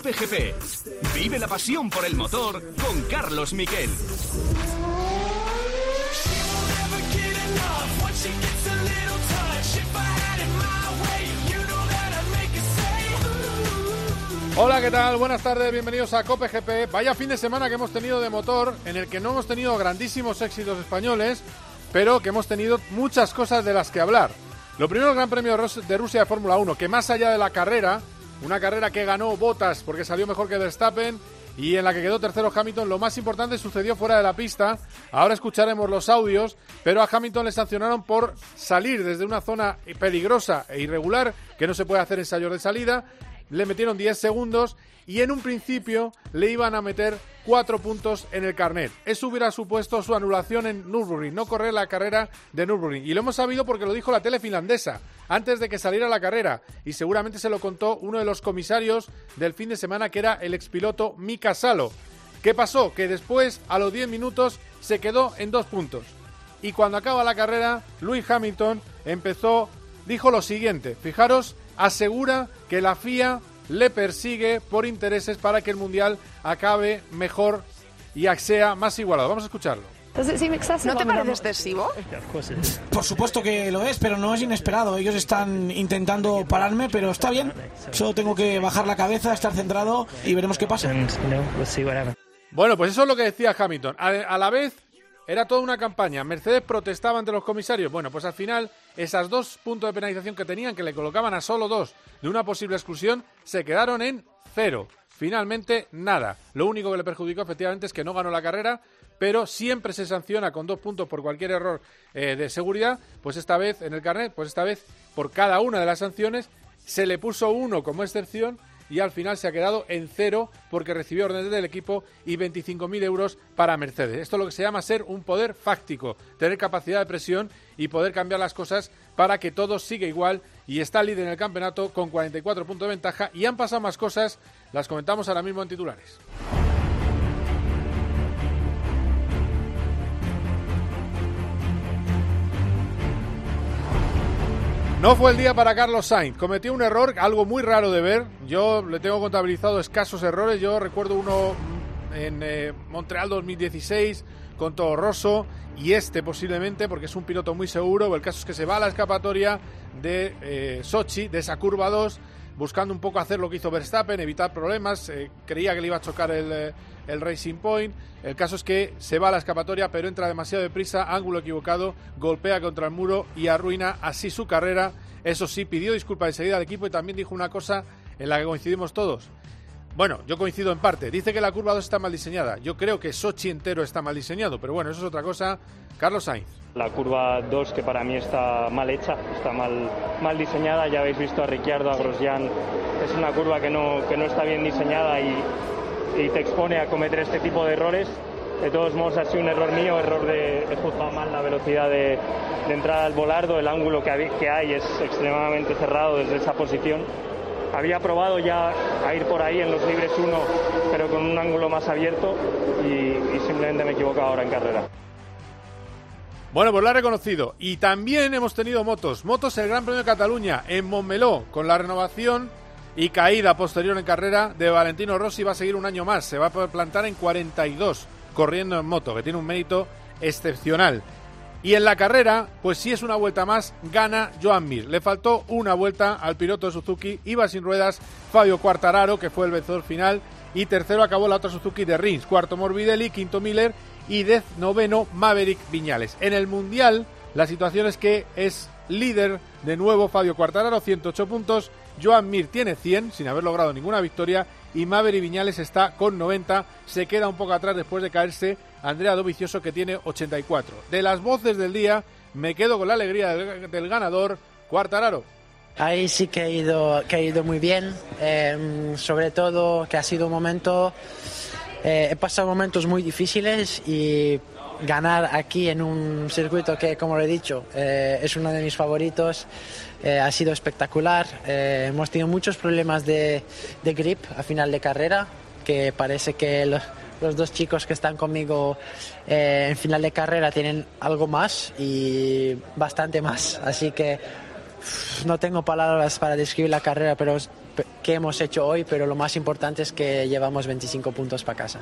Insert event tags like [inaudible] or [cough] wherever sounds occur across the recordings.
Cope GP. Vive la pasión por el motor con Carlos Miquel. Hola, ¿qué tal? Buenas tardes, bienvenidos a Cope GP. Vaya fin de semana que hemos tenido de motor, en el que no hemos tenido grandísimos éxitos españoles, pero que hemos tenido muchas cosas de las que hablar. Lo primero, el Gran Premio de Rusia de Fórmula 1, que más allá de la carrera, una carrera que ganó Botas porque salió mejor que Verstappen y en la que quedó tercero Hamilton, lo más importante sucedió fuera de la pista. Ahora escucharemos los audios, pero a Hamilton le sancionaron por salir desde una zona peligrosa e irregular, que no se puede hacer ensayos de salida, le metieron 10 segundos y en un principio le iban a meter 4 puntos en el carnet. Eso hubiera supuesto su anulación en Nürburgring, no correr la carrera de Nürburgring. Y lo hemos sabido porque lo dijo la tele finlandesa antes de que saliera la carrera y seguramente se lo contó uno de los comisarios del fin de semana que era el expiloto Mika Salo. ¿Qué pasó? Que después, a los 10 minutos, se quedó en dos puntos. Y cuando acaba la carrera, Louis Hamilton empezó, dijo lo siguiente, fijaros asegura que la FIA le persigue por intereses para que el Mundial acabe mejor y sea más igualado. Vamos a escucharlo. ¿No te parece excesivo? Por supuesto que lo es, pero no es inesperado. Ellos están intentando pararme, pero está bien. Solo tengo que bajar la cabeza, estar centrado y veremos qué pasa. Bueno, pues eso es lo que decía Hamilton. A, la vez, era toda una campaña. Mercedes protestaba ante los comisarios. Bueno, pues al final, esas dos puntos de penalización que tenían, que le colocaban a solo dos de una posible exclusión, se quedaron en cero. Finalmente, nada. Lo único que le perjudicó efectivamente es que no ganó la carrera, pero siempre se sanciona con dos puntos por cualquier error eh, de seguridad. Pues esta vez en el carnet, pues esta vez por cada una de las sanciones se le puso uno como excepción y al final se ha quedado en cero porque recibió órdenes del equipo y 25.000 euros para Mercedes. Esto es lo que se llama ser un poder fáctico, tener capacidad de presión y poder cambiar las cosas para que todo siga igual y está líder en el campeonato con 44 puntos de ventaja y han pasado más cosas, las comentamos ahora mismo en titulares. No fue el día para Carlos Sainz. Cometió un error, algo muy raro de ver. Yo le tengo contabilizado escasos errores. Yo recuerdo uno en eh, Montreal 2016 con Toro Rosso y este posiblemente porque es un piloto muy seguro. El caso es que se va a la escapatoria de eh, Sochi, de esa curva 2, buscando un poco hacer lo que hizo Verstappen, evitar problemas. Eh, creía que le iba a chocar el, el Racing Point. El caso es que se va a la escapatoria, pero entra demasiado deprisa, ángulo equivocado, golpea contra el muro y arruina así su carrera. Eso sí, pidió disculpas enseguida al equipo y también dijo una cosa en la que coincidimos todos. Bueno, yo coincido en parte. Dice que la curva 2 está mal diseñada. Yo creo que Sochi entero está mal diseñado, pero bueno, eso es otra cosa. Carlos Sainz. La curva 2 que para mí está mal hecha, está mal, mal diseñada. Ya habéis visto a Ricciardo, a Grosjean. Es una curva que no, que no está bien diseñada y, y te expone a cometer este tipo de errores. De todos modos ha sido un error mío, error de he juzgado mal la velocidad de, de entrada al volardo, el ángulo que hay, que hay es extremadamente cerrado desde esa posición. Había probado ya a ir por ahí en los libres 1, pero con un ángulo más abierto y, y simplemente me he equivocado ahora en carrera. Bueno, pues lo ha reconocido. Y también hemos tenido motos. Motos el Gran Premio de Cataluña en Montmeló, con la renovación y caída posterior en carrera de Valentino Rossi va a seguir un año más. Se va a plantar en 42 corriendo en moto, que tiene un mérito excepcional. Y en la carrera, pues si es una vuelta más, gana Joan Mir. Le faltó una vuelta al piloto de Suzuki, iba sin ruedas Fabio Quartararo, que fue el vencedor final, y tercero acabó la otra Suzuki de Rins, cuarto Morbidelli, quinto Miller y dez noveno Maverick Viñales. En el Mundial, la situación es que es líder de nuevo Fabio Quartararo, 108 puntos, Joan Mir tiene 100 sin haber logrado ninguna victoria y Maverick Viñales está con 90, se queda un poco atrás después de caerse Andrea Dovicioso que tiene 84. De las voces del día me quedo con la alegría del, ganador Quartararo. Ahí sí que ha ido, que ha ido muy bien, em, sobre todo que ha sido un momento, eh, he pasado momentos muy difíciles y ganar aquí en un circuito que, como lo he dicho, eh, es uno de mis favoritos. Eh, ha sido espectacular. Eh, hemos tenido muchos problemas de, de, grip a final de carrera, que parece que los, los dos chicos que están conmigo en final de carrera tienen algo más y bastante más. Así que no tengo palabras para describir la carrera, pero qué hemos hecho hoy, pero lo más importante es que llevamos 25 puntos para casa.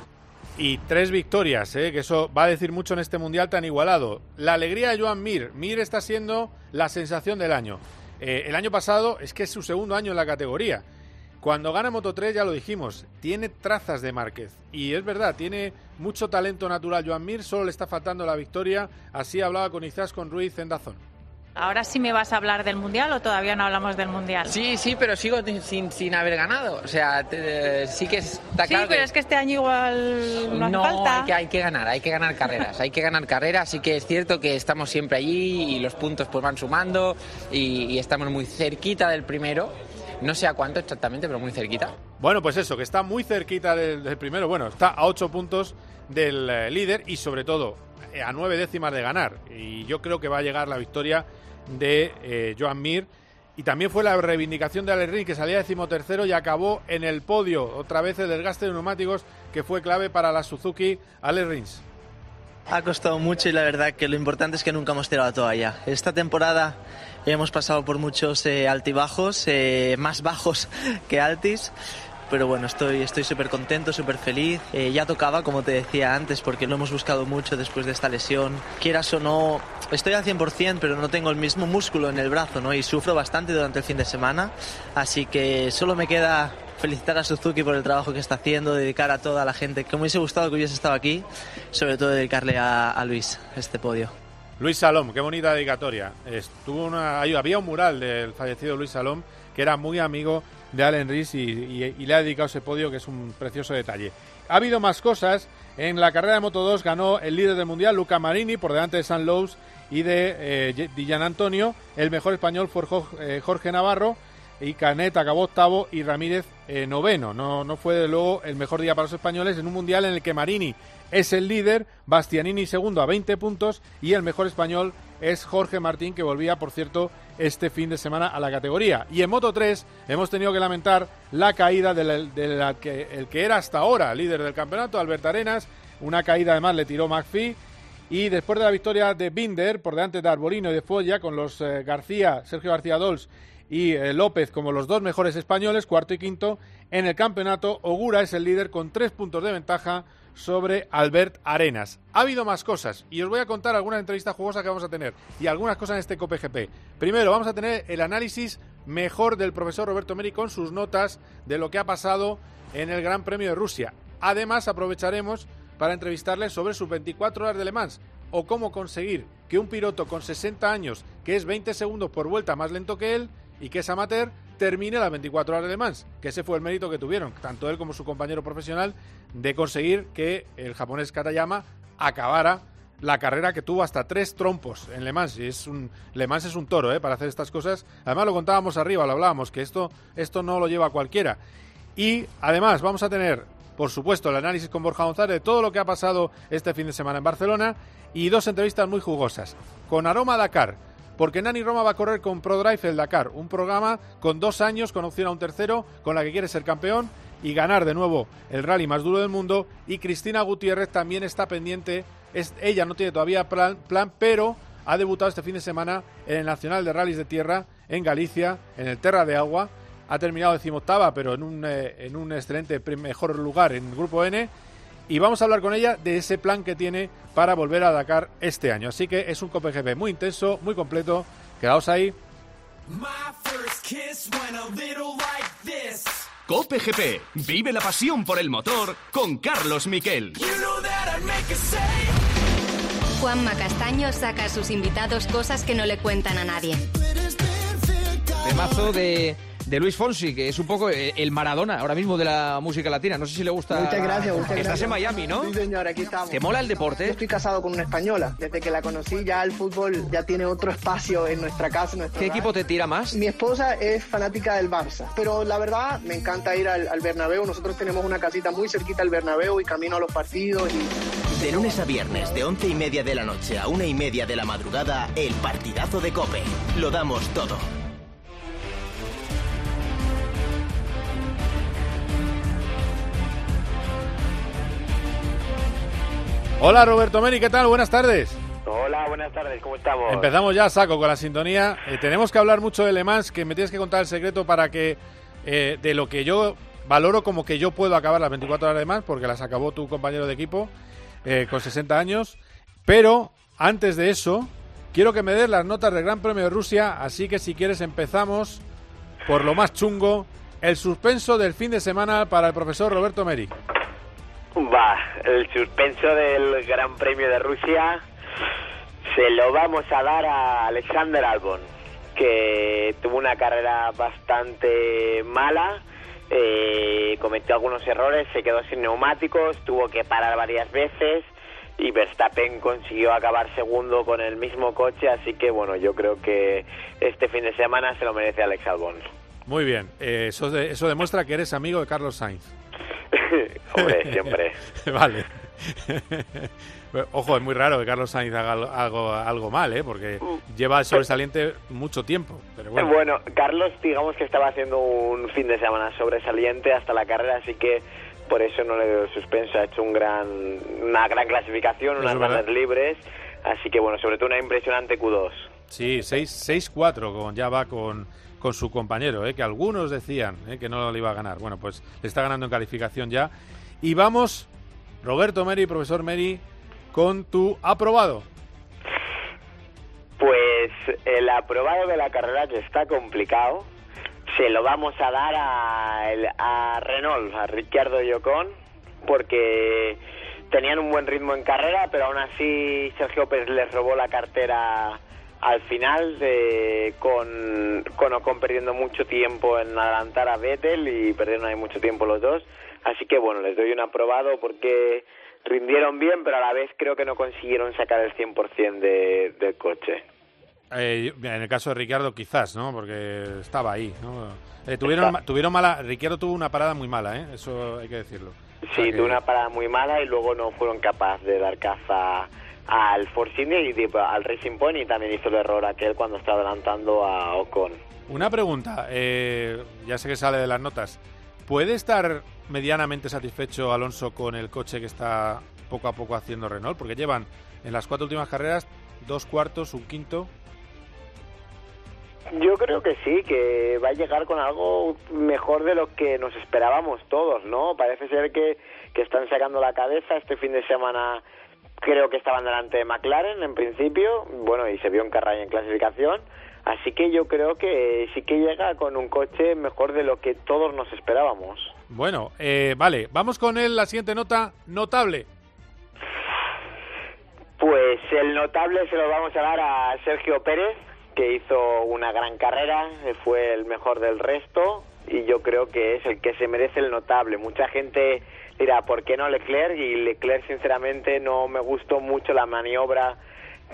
Y tres victorias, ¿eh? que eso va a decir mucho en este mundial tan igualado. La alegría de Joan Mir. Mir está siendo la sensación del año. Eh, el año pasado es que es su segundo año en la categoría. Cuando gana Moto 3, ya lo dijimos, tiene trazas de Márquez. Y es verdad, tiene mucho talento natural Joan Mir, solo le está faltando la victoria. Así hablaba con Izas con Ruiz en Dazón. ¿Ahora sí me vas a hablar del Mundial o todavía no hablamos del Mundial? Sí, sí, pero sigo sin, sin haber ganado. O sea, sí que está claro. Sí, pero es que este año igual no, no hace falta. Hay que, hay que ganar, hay que ganar carreras. hay que ganar carreras. Sí que es cierto que estamos siempre allí y los puntos pues van sumando y, y estamos muy cerquita del primero. No sé a cuánto exactamente, pero muy cerquita. Bueno, pues eso, que está muy cerquita del, del primero. Bueno, está a ocho puntos del eh, líder y sobre todo eh, a nueve décimas de ganar. Y yo creo que va a llegar la victoria de eh, Joan Mir. Y también fue la reivindicación de Alex Rins, que salía decimotercero y acabó en el podio. Otra vez el desgaste de neumáticos, que fue clave para la Suzuki Alex Rins. Ha costado mucho y la verdad que lo importante es que nunca hemos tirado la toalla. Esta temporada hemos pasado por muchos eh, altibajos, eh, más bajos [laughs] que altis pero bueno, estoy estoy súper contento, súper feliz. Eh, ya tocaba, como te decía antes, porque lo hemos buscado mucho después de esta lesión. Quieras o no, estoy al 100%, pero no tengo el mismo músculo en el brazo, ¿no? Y sufro bastante durante el fin de semana, así que solo me queda felicitar a Suzuki por el trabajo que está haciendo, dedicar a toda la gente que me hubiese gustado que hubiese estado aquí, sobre todo dedicarle a, a Luis este podio. Luis Salom, qué bonita dedicatoria. Estuvo una, había un mural del fallecido Luis Salom que era muy amigo de Allen Rees y, le ha dedicado ese podio que es un precioso detalle. Ha habido más cosas. En la carrera de Moto 2 ganó el líder del mundial, Luca Marini, por delante de San Lowe's y de eh, Antonio. El mejor español fue Jorge, Jorge Navarro y Canet acabó octavo y Ramírez eh, noveno. No, no fue de luego el mejor día para los españoles en un mundial en el que Marini es el líder, Bastianini segundo a 20 puntos y el mejor español es Jorge Martín que volvía, por cierto, este fin de semana a la categoría. Y en Moto 3 hemos tenido que lamentar la caída del que, el que era hasta ahora líder del campeonato, Albert Arenas. Una caída además le tiró McPhee. Y después de la victoria de Binder por delante de Arbolino y de Folla, con los eh, García, Sergio García Dols y eh, López como los dos mejores españoles, cuarto y quinto, en el campeonato, Ogura es el líder con tres puntos de ventaja sobre Albert Arenas. Ha habido más cosas y os voy a contar algunas entrevistas jugosas que vamos a tener y algunas cosas en este COPGP. Primero, vamos a tener el análisis mejor del profesor Roberto Meri con sus notas de lo que ha pasado en el Gran Premio de Rusia. Además, aprovecharemos para entrevistarle sobre sus 24 horas de Le Mans o cómo conseguir que un piloto con 60 años, que es 20 segundos por vuelta más lento que él y que es amateur, termine las 24 horas de Le Mans, que ese fue el mérito que tuvieron, tanto él como su compañero profesional, de conseguir que el japonés Katayama acabara la carrera que tuvo hasta tres trompos en Le Mans. Y es un, Le Mans es un toro ¿eh? para hacer estas cosas. Además lo contábamos arriba, lo hablábamos, que esto, esto no lo lleva cualquiera. Y además vamos a tener, por supuesto, el análisis con Borja González de todo lo que ha pasado este fin de semana en Barcelona y dos entrevistas muy jugosas. Con Aroma Dakar, porque Nani Roma va a correr con ProDrive el Dakar, un programa con dos años, con opción a un tercero, con la que quiere ser campeón y ganar de nuevo el rally más duro del mundo. Y Cristina Gutiérrez también está pendiente, es, ella no tiene todavía plan, plan, pero ha debutado este fin de semana en el Nacional de Rallys de Tierra en Galicia, en el Terra de Agua. Ha terminado decimoctava, pero en un, eh, en un excelente mejor lugar en el Grupo N y vamos a hablar con ella de ese plan que tiene para volver a Dakar este año. Así que es un COPGP muy intenso, muy completo. Quedaos ahí. Cope GP, vive la pasión por el motor con Carlos Miquel. Juanma Castaño saca a sus invitados cosas que no le cuentan a nadie. Temazo de de Luis Fonsi, que es un poco eh, el Maradona ahora mismo de la música latina. No sé si le gusta. Muchas gracias, muchas Estás gracias. en Miami, ¿no? Sí, señor, aquí estamos. ¿Te mola el deporte? Yo estoy casado con una española. Desde que la conocí, ya el fútbol ya tiene otro espacio en nuestra casa. En nuestro ¿Qué hogar. equipo te tira más? Mi esposa es fanática del Barça, pero la verdad me encanta ir al, al Bernabéu. Nosotros tenemos una casita muy cerquita al Bernabéu y camino a los partidos. Y... De lunes a viernes, de once y media de la noche a una y media de la madrugada, el partidazo de Cope. Lo damos todo. Hola Roberto Meri, ¿qué tal? Buenas tardes. Hola, buenas tardes, ¿cómo estamos? Empezamos ya, saco, con la sintonía. Eh, tenemos que hablar mucho de Le Mans, que me tienes que contar el secreto para que eh, de lo que yo valoro como que yo puedo acabar las 24 horas de más, porque las acabó tu compañero de equipo eh, con 60 años. Pero antes de eso, quiero que me des las notas del Gran Premio de Rusia, así que si quieres empezamos por lo más chungo, el suspenso del fin de semana para el profesor Roberto Meri. Va, el suspenso del Gran Premio de Rusia se lo vamos a dar a Alexander Albon, que tuvo una carrera bastante mala, eh, cometió algunos errores, se quedó sin neumáticos, tuvo que parar varias veces y Verstappen consiguió acabar segundo con el mismo coche, así que bueno, yo creo que este fin de semana se lo merece Alex Albon. Muy bien, eh, eso, de- eso demuestra que eres amigo de Carlos Sainz. [laughs] [laughs] Hombre, siempre. [laughs] vale. [laughs] Ojo, es muy raro que Carlos Sainz haga algo, algo, mal, ¿eh? Porque lleva el sobresaliente mucho tiempo. Pero bueno, Bueno, Carlos, digamos que estaba haciendo un fin de semana sobresaliente hasta la carrera, así que por eso no le doy suspenso. Ha hecho un gran, una gran clasificación, unas grandes libres, así que bueno, sobre todo una impresionante Q2. sí, 6-4 con, ya va con, con su compañero, ¿eh? que algunos decían ¿eh? que no le iba a ganar. Bueno, pues le está ganando en calificación ya. Y vamos, Roberto Meri, profesor Meri, con tu aprobado. Pues el aprobado de la carrera que está complicado, se lo vamos a dar a, a Renault, a Ricciardo y porque tenían un buen ritmo en carrera, pero aún así Sergio Pérez les robó la cartera al final, de- con, con Ocon perdiendo mucho tiempo en adelantar a Vettel y perdieron ahí mucho tiempo los dos. Así que bueno, les doy un aprobado porque rindieron bien, pero a la vez creo que no consiguieron sacar el 100% de, del coche. Eh, en el caso de Ricardo, quizás, ¿no? Porque estaba ahí, ¿no? Eh, tuvieron, Está- tuvieron mala. Ricardo tuvo una parada muy mala, ¿eh? Eso hay que decirlo. O sea Sí, que- tuvo una parada muy mala y luego no fueron capaces de dar caza al Force India y al Racing Point y también hizo el error aquel cuando estaba adelantando a Ocon. Una pregunta, eh, ya sé que sale de las notas. ¿Puede estar medianamente satisfecho Alonso con el coche que está poco a poco haciendo Renault? Porque llevan en las cuatro últimas carreras dos cuartos, un quinto. Yo creo que sí, que va a llegar con algo mejor de lo que nos esperábamos todos, ¿no? Parece ser que, que están sacando la cabeza. Este fin de semana creo que estaban delante de McLaren en principio, bueno, y se vio en carrera en clasificación. Así que yo creo que sí que llega con un coche mejor de lo que todos nos esperábamos. Bueno, eh, vale, vamos con él, la siguiente nota, notable. Pues el notable se lo vamos a dar a Sergio Pérez, que hizo una gran carrera, fue el mejor del resto y yo creo que es el que se merece el notable. Mucha gente dirá, ¿por qué no Leclerc? Y Leclerc, sinceramente, no me gustó mucho la maniobra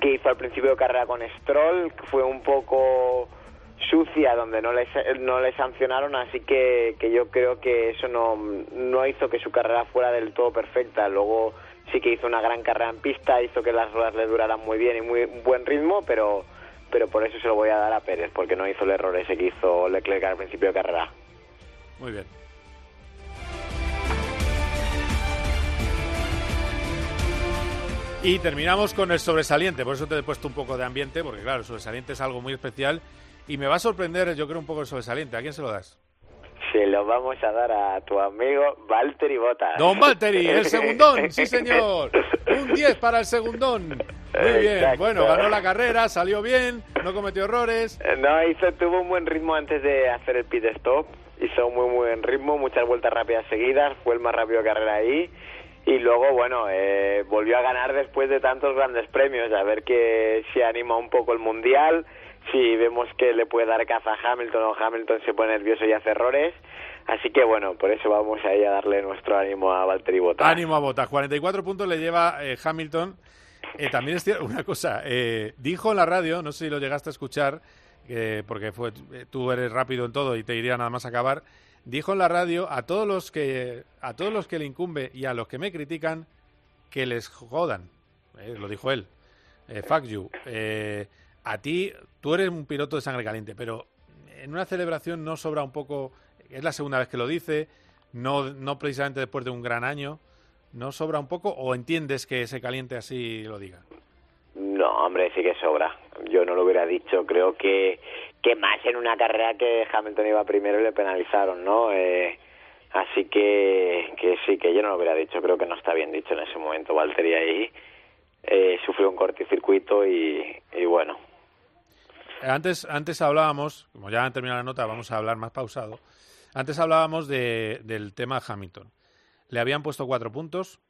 que hizo al principio de carrera con Stroll, que fue un poco sucia donde no le, no le sancionaron, así que, que yo creo que eso no, no hizo que su carrera fuera del todo perfecta. Luego sí que hizo una gran carrera en pista, hizo que las ruedas le duraran muy bien y muy buen ritmo, pero, pero por eso se lo voy a dar a Pérez, porque no hizo el error ese que hizo Leclerc al principio de carrera. Muy bien. Y terminamos con el sobresaliente, por eso te he puesto un poco de ambiente, porque claro, el sobresaliente es algo muy especial y me va a sorprender, yo creo, un poco el sobresaliente. ¿A quién se lo das? Se lo vamos a dar a tu amigo Valtteri Bottas. Don Valtteri, el segundón, [laughs] sí señor. Un 10 para el segundón. Muy bien, Exacto. bueno, ganó la carrera, salió bien, no cometió errores. No, hizo, tuvo un buen ritmo antes de hacer el pit stop. Hizo un muy muy buen ritmo, muchas vueltas rápidas seguidas. Fue el más rápido de carrera ahí. Y luego, bueno, eh, volvió a ganar después de tantos grandes premios. A ver que si anima un poco el mundial. Si vemos que le puede dar caza a Hamilton o Hamilton se pone nervioso y hace errores. Así que bueno, por eso vamos ahí a darle nuestro ánimo a Valtteri Bottas. Ánimo a Botas, 44 puntos le lleva eh, Hamilton. Eh, también es cierto, una cosa, eh, dijo en la radio, no sé si lo llegaste a escuchar, eh, porque fue, tú eres rápido en todo y te iría nada más a acabar. Dijo en la radio a todos los que a todos los que le incumbe y a los que me critican que les jodan. Eh, lo dijo él. Eh, fuck you. Eh, a ti, tú eres un piloto de sangre caliente, pero en una celebración no sobra un poco. Es la segunda vez que lo dice, no, no precisamente después de un gran año. ¿No sobra un poco o entiendes que se caliente así lo diga? No, hombre, sí que sobra. Yo no lo hubiera dicho. Creo que, que más en una carrera que Hamilton iba primero y le penalizaron, ¿no? Eh, así que, que sí, que yo no lo hubiera dicho. Creo que no está bien dicho en ese momento. Valtteri ahí eh, sufrió un cortocircuito y, y bueno. Antes, antes hablábamos, como ya han terminado la nota, vamos a hablar más pausado. Antes hablábamos de, del tema Hamilton. Le habían puesto cuatro puntos,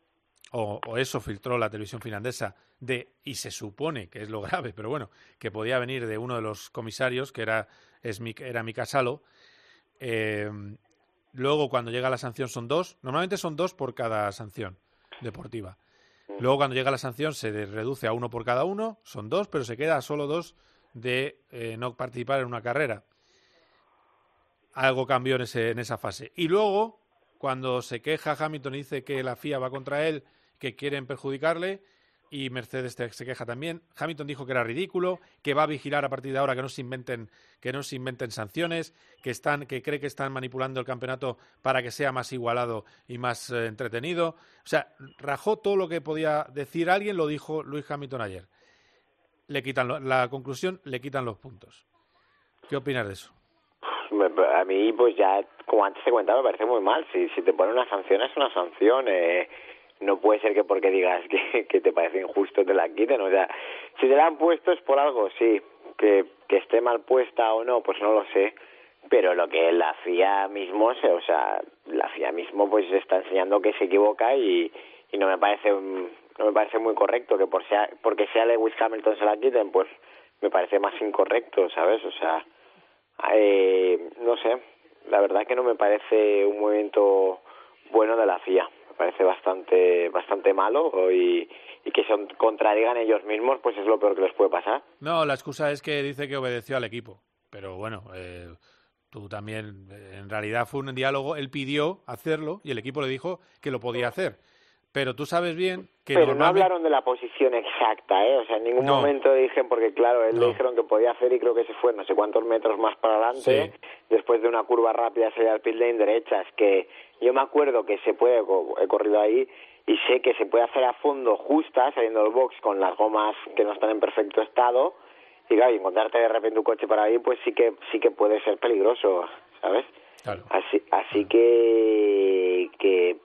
o, eso filtró la televisión finlandesa, de, y se supone que es lo grave, pero bueno, que podía venir de uno de los comisarios, que era, es, era Mika Salo. Eh, luego, cuando llega la sanción, son dos. Normalmente son dos por cada sanción deportiva. Luego, cuando llega la sanción, se reduce a uno por cada uno, son dos, pero se queda solo dos de eh, no participar en una carrera. Algo cambió en, ese, en esa fase. Y luego, cuando se queja Hamilton y dice que la FIA va contra él, que quieren perjudicarle, y Mercedes se queja también. Hamilton dijo que era ridículo, que va a vigilar a partir de ahora que no se inventen, que no se inventen sanciones, que están, que cree que están manipulando el campeonato para que sea más igualado y más eh, entretenido. O sea, rajó todo lo que podía decir alguien, lo dijo Luis Hamilton ayer le quitan la conclusión, le quitan los puntos. ¿Qué opinas de eso? A mí, pues ya, como antes te comentaba, me parece muy mal. Si, si te ponen una sanción, es una sanción. Eh, no puede ser que porque digas que, te parece injusto te la quiten. O sea, si te la han puesto es por algo, sí. Que, que esté mal puesta o no, pues no lo sé. Pero lo que la FIA mismo, o sea, la FIA mismo pues está enseñando que se equivoca y, y no me parece no me parece muy correcto que por sea, porque sea Lewis Hamilton se la quiten, pues me parece más incorrecto, ¿sabes? O sea, eh, no sé, la verdad que no me parece un movimiento bueno de la FIA, parece bastante bastante malo y, y que se contradigan ellos mismos, pues es lo peor que les puede pasar. No, la excusa es que dice que obedeció al equipo, pero bueno, eh, tú también, en realidad fue un diálogo, él pidió hacerlo y el equipo le dijo que lo podía hacer. Pero tú sabes bien que. Pero no hablaron de la posición exacta, ¿eh? O sea, en ningún momento dijeron, porque claro, él le dijeron que podía hacer y creo que se fue no sé cuántos metros más para adelante. Después de una curva rápida sería al pit lane derecha. Es que yo me acuerdo que se puede, he corrido ahí y sé que se puede hacer a fondo justa, saliendo del box con las gomas que no están en perfecto estado. Y claro, y encontrarte de repente un coche para ahí, pues sí que sí que puede ser peligroso, ¿sabes? Así, así que, que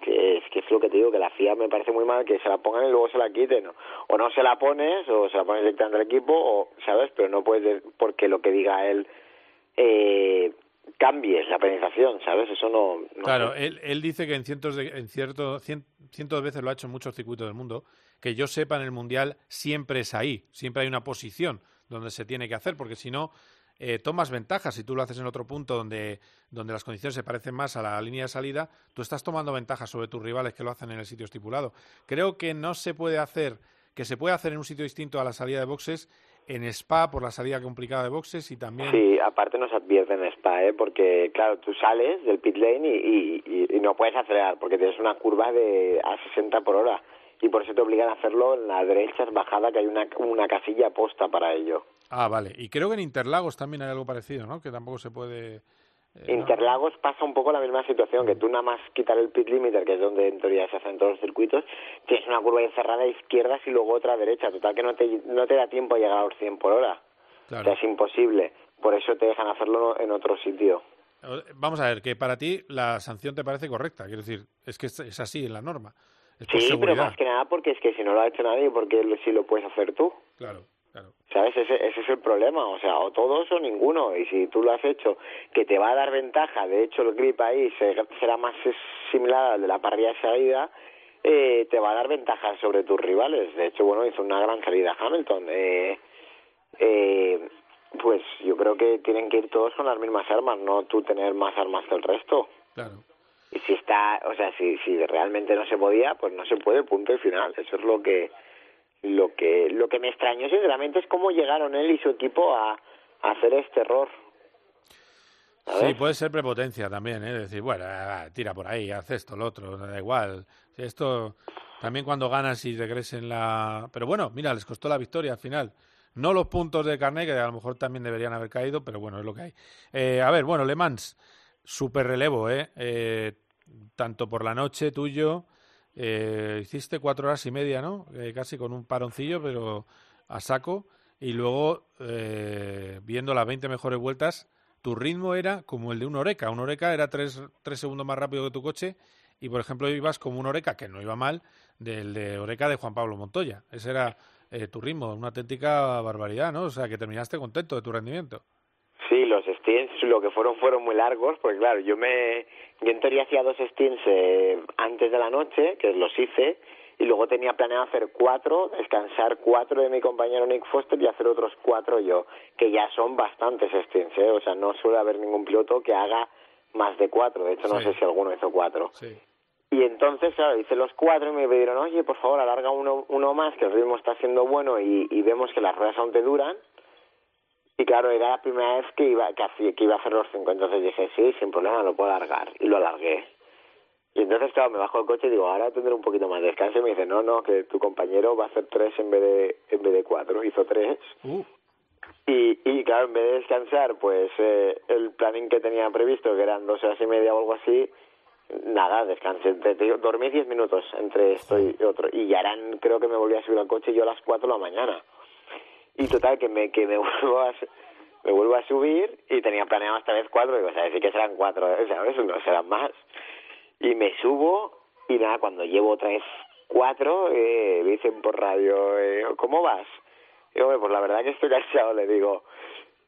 que es que es lo que te digo, que la FIA me parece muy mal que se la pongan y luego se la quiten, o no se la pones, o se la pones directamente al equipo, o, ¿sabes? Pero no puedes, porque lo que diga él eh, cambies la penalización, ¿sabes? Eso no... claro, él, él dice que en cientos de, en cierto, cientos de veces lo ha hecho en muchos circuitos del mundo, que yo sepa en el Mundial siempre es ahí, siempre hay una posición donde se tiene que hacer, porque si no eh, tomas ventaja. Si tú lo haces en otro punto donde, donde las condiciones se parecen más a la línea de salida, tú estás tomando ventaja sobre tus rivales que lo hacen en el sitio estipulado. Creo que no se puede hacer, que se puede hacer en un sitio distinto a la salida de boxes en Spa por la salida complicada de boxes y también... Sí, aparte nos advierte en Spa, ¿eh? porque claro, tú sales del pit lane y, y, y, no puedes acelerar porque tienes una curva de a 60 por hora y por eso te obligan a hacerlo en la derecha bajada que hay una, una casilla posta para ello. Ah, vale. Y creo que en Interlagos también hay algo parecido, ¿no? Que tampoco se puede... Eh, Interlagos pasa un poco la misma situación, que tú nada más quitar el pit limiter, que es donde en teoría se hacen todos los circuitos, tienes una curva encerrada a izquierdas y luego otra a derecha, total que no te, no te da tiempo a llegar a los 100 por hora. O sea, es imposible. Por eso te dejan hacerlo en otro sitio. Vamos a ver, que para ti la sanción te parece correcta, quiero decir, es que es así en la norma. Sí, pero más que nada porque es que si no lo ha hecho nadie, porque si lo puedes hacer tú. Claro. Claro. ¿Sabes? Ese, ese es el problema, o sea, o todos o ninguno. Y si tú lo has hecho, que te va a dar ventaja, de hecho el grip ahí será más similar al de la parrilla de salida, eh, te va a dar ventaja sobre tus rivales. De hecho, bueno, hizo una gran salida Hamilton. Eh, eh, pues yo creo que tienen que ir todos con las mismas armas, no tú tener más armas que el resto. Claro. Y si está, o sea, si, si realmente no se podía, pues no se puede, punto y final. Eso es lo que lo que lo que me extrañó sinceramente es cómo llegaron él y su equipo a, hacer este error. Sí, puede ser prepotencia también, ¿eh? Decir, bueno, tira por ahí, haz esto, lo otro, da igual. Esto también cuando ganas y regresen la... Pero bueno, mira, les costó la victoria al final. No los puntos de carne, que a lo mejor también deberían haber caído, pero bueno, es lo que hay. Eh, a ver, bueno, Le Mans, super relevo, ¿eh? ¿eh? Tanto por la noche tuyo, eh, hiciste cuatro horas y media, ¿no? Eh, casi con un paroncillo, pero a saco y luego eh, viendo las 20 mejores vueltas, tu ritmo era como el de un Oreca. Un Oreca era tres, tres segundos más rápido que tu coche y, por ejemplo, ibas como un Oreca, que no iba mal, del de Oreca de Juan Pablo Montoya. Ese era eh, tu ritmo, una auténtica barbaridad, ¿no? O sea, que terminaste contento de tu rendimiento. Sí, los stints lo que fueron fueron muy largos, porque claro, yo me yo en teoría hacía dos stints eh, antes de la noche, que los hice, y luego tenía planeado hacer cuatro, descansar cuatro de mi compañero Nick Foster y hacer otros cuatro yo, que ya son bastantes stints, ¿eh? o sea, no suele haber ningún piloto que haga más de cuatro, de hecho no sé si alguno hizo cuatro. Y entonces, claro, hice los cuatro y me pidieron, oye, por favor, alarga uno, uno más, que el ritmo está siendo bueno y, y vemos que las ruedas aún te duran. Y claro, era la primera vez que iba, que, que iba a hacer los cinco, entonces dije, sí, sin problema, lo puedo alargar. Y lo alargué. Y entonces, claro, me bajo del coche y digo, ahora tendré un poquito más de descanso. Y me dice, no, no, que tu compañero va a hacer tres en vez de, en vez de cuatro. Hizo tres. Y, y claro, en vez de descansar, pues eh, el planning que tenía previsto, que eran dos horas y media o algo así, nada, descansé. Te, te digo, dormí diez minutos entre esto y otro. Y ya eran, creo que me volví a subir al coche yo a las cuatro de la mañana. Y total, que me, que me [laughs] vuelvo a me vuelvo a subir y tenía planeado esta vez cuatro, digo, o sea, sí que serán cuatro, ¿sabes? No serán más. Y me subo y nada, cuando llevo otra vez cuatro, eh, me dicen por radio, eh, ¿cómo vas? Y hombre, pues la verdad que estoy cansado, le digo.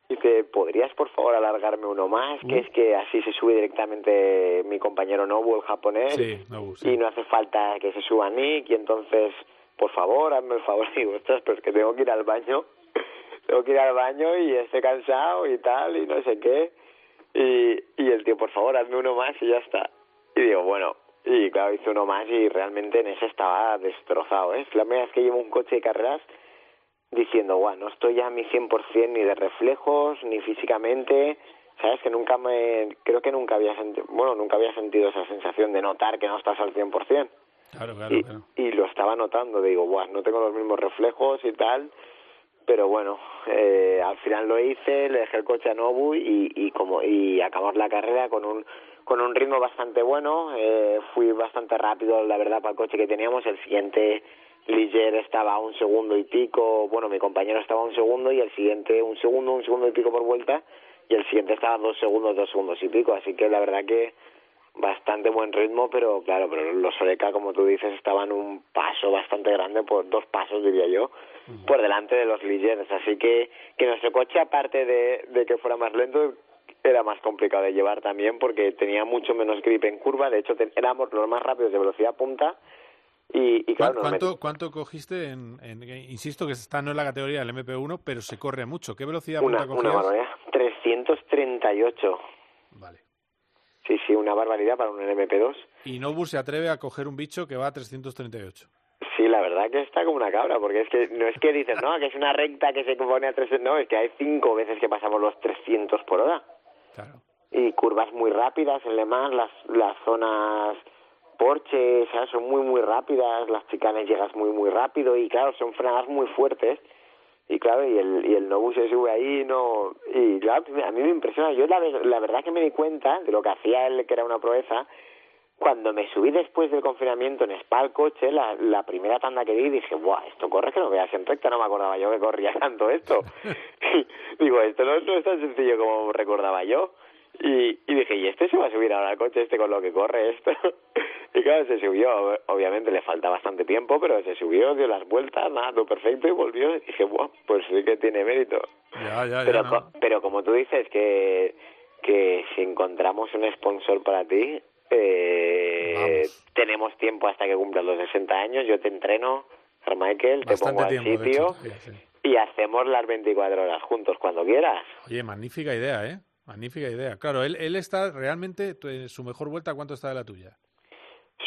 Dice, ¿podrías por favor alargarme uno más? Que es que así se sube directamente mi compañero Nobu, el japonés. Sí, Nobu, sí. Y no hace falta que se suba Nick. Y entonces, por favor, hazme el favor. Y [laughs] digo, ostras, pero es que tengo que ir al baño. Tengo que ir al baño y estoy cansado y tal, y no sé qué. Y, y el tío, por favor, hazme uno más y ya está. Y digo, bueno, y claro, hice uno más y realmente en ese estaba destrozado. ¿eh? Es la primera vez que llevo un coche de carreras diciendo, guau, no estoy ya a mi 100% ni de reflejos, ni físicamente. Sabes que nunca me, creo que nunca había sentido, bueno, nunca había sentido esa sensación de notar que no estás al 100%. Claro, claro, y, claro. y lo estaba notando, digo, guau, no tengo los mismos reflejos y tal, pero bueno, eh, al final lo hice, le dejé el coche a Nobu y, y como y acabamos la carrera con un con un ritmo bastante bueno, eh, fui bastante rápido, la verdad, para el coche que teníamos, el siguiente Liger estaba un segundo y pico, bueno, mi compañero estaba a un segundo y el siguiente un segundo, un segundo y pico por vuelta y el siguiente estaba dos segundos, dos segundos y pico, así que la verdad que bastante buen ritmo, pero claro, pero los Oreca, como tú dices, estaban un paso bastante grande, por dos pasos diría yo, por delante de los Ligers, así que que nuestro coche, aparte de, de que fuera más lento, era más complicado de llevar también porque tenía mucho menos grip en curva, de hecho te, éramos los más rápidos de velocidad punta y, y claro, ¿Cuánto, ¿Cuánto cogiste en, en, insisto que esta no es la categoría del MP1, pero se corre mucho? ¿Qué velocidad una, punta una cogías? barbaridad, 338. Vale. Sí, sí, una barbaridad para un MP2. Y Nobu se atreve a coger un bicho que va a 338. Sí, la verdad que está como una cabra, porque es que no es que dices, no, que es una recta que se pone a 300, no, es que hay cinco veces que pasamos los 300 por hora. Claro. Y curvas muy rápidas en Le Mans, las, las zonas Porsche, ¿sabes? son muy, muy rápidas, las chicanes llegas muy, muy rápido y claro, son frenadas muy fuertes. Claro, y el, y el Nobu se sube ahí, no. Y claro, a mí me impresiona. Yo la, la verdad que me di cuenta de lo que hacía él, que era una proeza, cuando me subí después del confinamiento en Spa al coche, la, la primera tanda que di, dije, ¡buah! Esto corre que no veas en recta, no me acordaba yo que corría tanto esto. [laughs] [laughs] Digo, esto no, no, es tan sencillo como recordaba yo. Y, y dije, ¿y este se va a subir ahora al coche este con lo que corre esto? [laughs] y claro, se subió. Obviamente le falta bastante tiempo, pero se subió, dio las vueltas, nada, perfecto y volvió. Y dije, ¡buah! Pues sí que tiene mérito. Ya, ya, pero, ya, co- pero como tú dices que, que si encontramos un sponsor para ti, eh, tenemos tiempo hasta que cumplas los 60 años, yo te entreno, Carmichael, te pongo al sitio hecho, sí, sí. y hacemos las 24 horas juntos cuando quieras. Oye, magnífica idea, ¿eh? Magnífica idea. Claro, él, él está realmente, eh, su mejor vuelta, ¿cuánto está de la tuya?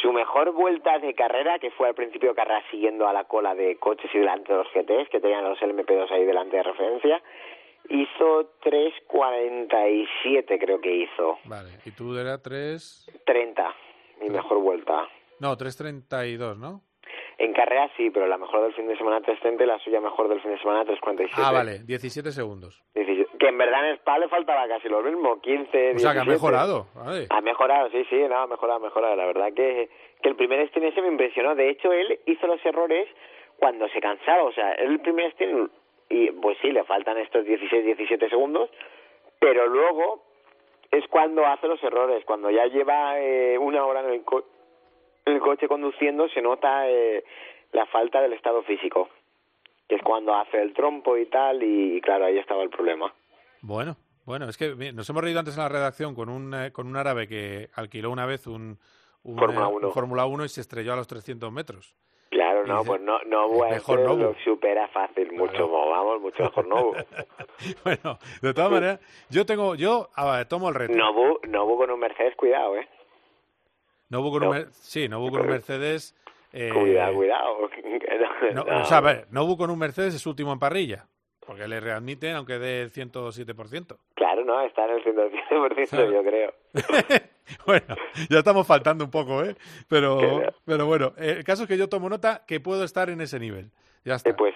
Su mejor vuelta de carrera, que fue al principio de carrera siguiendo a la cola de coches y delante de los GTs, que tenían los LMP2 ahí delante de referencia, hizo 3.47 creo que hizo. Vale, y tú era 3... 30, mi mejor vuelta. No, 3.32, ¿no? En carrera sí, pero la mejor del fin de semana 3.30 y la suya mejor del fin de semana 3.47. Ah, vale, 17 segundos. 17. Que en verdad en Spa le faltaba casi lo mismo, 15, O sea, que ha 17. mejorado. Ha mejorado, sí, sí, no, ha mejorado, ha mejorado. La verdad que, que el primer stint ese me impresionó. De hecho, él hizo los errores cuando se cansaba, o sea, el primer stint y pues sí, le faltan estos 16, 17 segundos, pero luego es cuando hace los errores, cuando ya lleva eh, una hora en el, el, coche conduciendo se nota eh, la falta del estado físico, que es cuando hace el trompo y tal, y claro, ahí estaba el problema. Bueno, bueno, es que nos hemos reído antes en la redacción con un, eh, con un árabe que alquiló una vez un, un Fórmula 1. y se estrelló a los 300 metros. Claro, no, pues no, no mejor lo supera fácil, mucho, vamos, mucho mejor Nobu. [laughs] bueno, de todas maneras, yo tengo, yo tomo el reto. Nobu, Nobu con un Mercedes, cuidado, ¿eh? Nobu con un, sí, Nobu con un Mercedes. Eh, cuidado, cuidado. [laughs] O sea, a ver, Nobu con un Mercedes es último en parrilla. Porque le readmiten, aunque dé el 107%. Claro, no, está en el 107%, yo creo. [laughs] bueno, ya estamos faltando un poco, ¿eh? Pero, pero bueno, el caso es que yo tomo nota que puedo estar en ese nivel. Ya está. pues,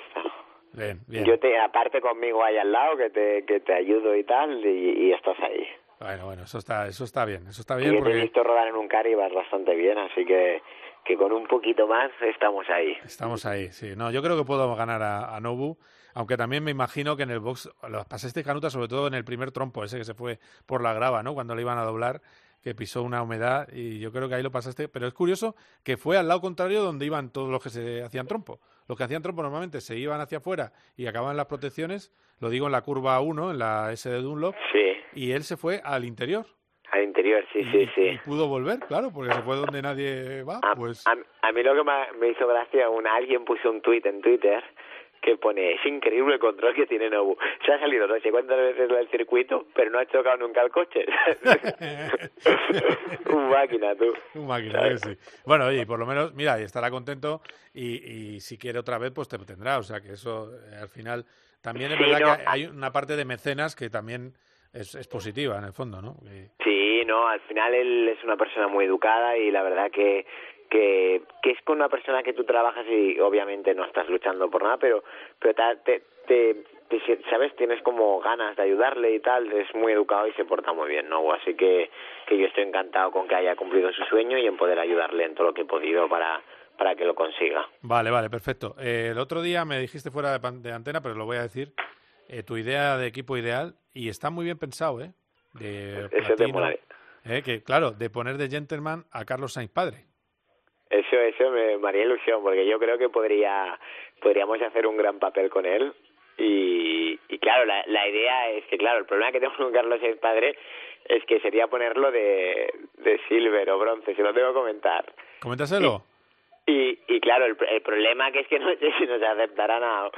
bien, bien. Yo te, aparte conmigo ahí al lado, que te, que te ayudo y tal, y, estás ahí. Bueno, bueno, eso está, eso está bien, eso está bien. Y porque... te he visto rodar en un car y vas bastante bien, así que que con un poquito más estamos ahí. Estamos ahí, sí. No, yo creo que puedo ganar a, a Nobu. Aunque también me imagino que en el box lo pasaste canuta, sobre todo en el primer trompo, ese que se fue por la grava, ¿no? Cuando le iban a doblar, que pisó una humedad y yo creo que ahí lo pasaste. Pero es curioso que fue al lado contrario donde iban todos los que se hacían trompo. Los que hacían trompo normalmente se iban hacia afuera y acababan las protecciones, lo digo en la curva 1, en la S de Dunlop, sí. y él se fue al interior. Al interior, sí, sí, sí. Y pudo volver, claro, porque se fue donde nadie va. A, pues... a, mí lo que me, hizo gracia, un, alguien puso un tuit en Twitter que pone, es increíble el control que tiene Nobu. Se ha salido no sé cuántas veces del circuito, pero no ha chocado nunca el coche. [laughs] un máquina, tú. Un máquina, sí. Bueno, oye, por lo menos, mira, y estará contento y, y si quiere otra vez, pues te tendrá. O sea, que eso eh, al final también es verdad que hay una parte de mecenas que también es, es positiva en el fondo, ¿no? Sí, no, al final él es una persona muy educada y la verdad que que, que es con una persona que tú trabajas y obviamente no estás luchando por nada, pero, pero te, te, ¿sabes? Tienes como ganas de ayudarle y tal, es muy educado y se porta muy bien, ¿no? Así que, que yo estoy encantado con que haya cumplido su sueño y en poder ayudarle en todo lo que he podido para, para que lo consiga. Vale, vale, perfecto. Eh, el otro día me dijiste fuera de, de antena, pero lo voy a decir, eh, tu idea de equipo ideal, y está muy bien pensado, ¿eh? De platino, eh, que claro, de poner de gentleman a Carlos Sainz padre. Eso, eso me, haría ilusión, porque yo creo que podría, podríamos hacer un gran papel con él. Y, y claro, la, la idea es que, claro, el problema que [laughs] tengo con Carlos Sainz padre es que sería ponerlo de, de silver o bronce, se lo tengo que comentar. Coméntaselo. Y, y, claro, el, el problema que es que no sé si nos aceptarán a,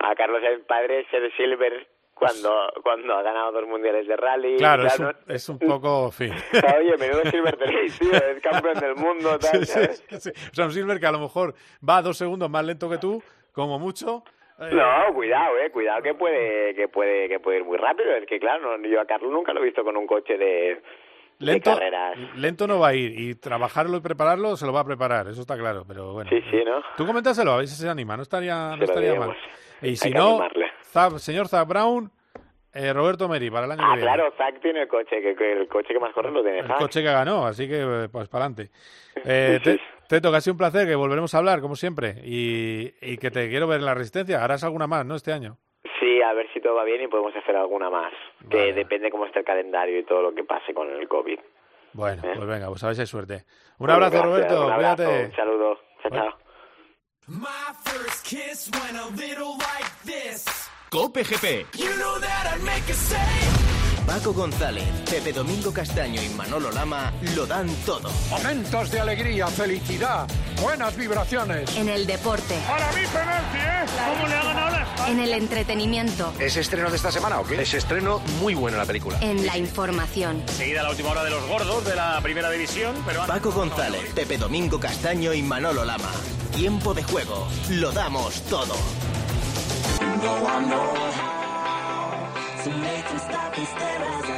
a Carlos Sainz padre ser silver cuando cuando ha ganado dos mundiales de rally. Claro, es, un, es, un, poco, fin. [laughs] Oye, menudo Silver tenéis, tío, es campeón del mundo, tal, sí, sí, O sea, un Silver que a lo mejor va dos segundos más lento que tú, como mucho. Eh... No, cuidado, eh, cuidado que puede, que puede, que puede ir muy rápido. Es que claro, yo a Carlos nunca lo he visto con un coche de, lento, de carreras. Lento no va a ir y trabajarlo y prepararlo se lo va a preparar, eso está claro, pero bueno. Sí, sí, ¿no? Tú coméntaselo, a ver si se anima, no estaría, no estaría mal. Y si no, Zab, señor Zab Brown, eh, Roberto Meri, para el año ah, que viene. claro, Zach tiene el coche, que, el coche que más corre lo tiene El coche que ganó, así que pues para adelante. [laughs] Eh, te, Teto, que ha sido un placer, que volveremos a hablar, como siempre, y, y que te quiero ver en la Resistencia. Harás alguna más, ¿no?, este año. Sí, a ver si todo va bien y podemos hacer alguna más. Que depende cómo esté el calendario y todo lo que pase con el COVID. Bueno, ¿Eh? pues venga, pues a ver si hay suerte. Un abrazo, Roberto. Un abrazo, cuídate. Un saludo. Chao, chao. Cope GP. Paco González, Pepe Domingo Castaño y Manolo Lama lo dan todo. Momentos de alegría, felicidad, buenas vibraciones. En el deporte. Para mí penalti, ¿eh? ¿Cómo le ha ganado la En el entretenimiento. ¿Es estreno de esta semana o qué? Es estreno muy bueno la película. En la información. Seguida la última hora de los gordos de la primera división, pero... Paco González, Pepe Domingo Castaño y Manolo Lama. Tiempo de juego. Lo damos todo. know, I know. how To make them stop and stare as I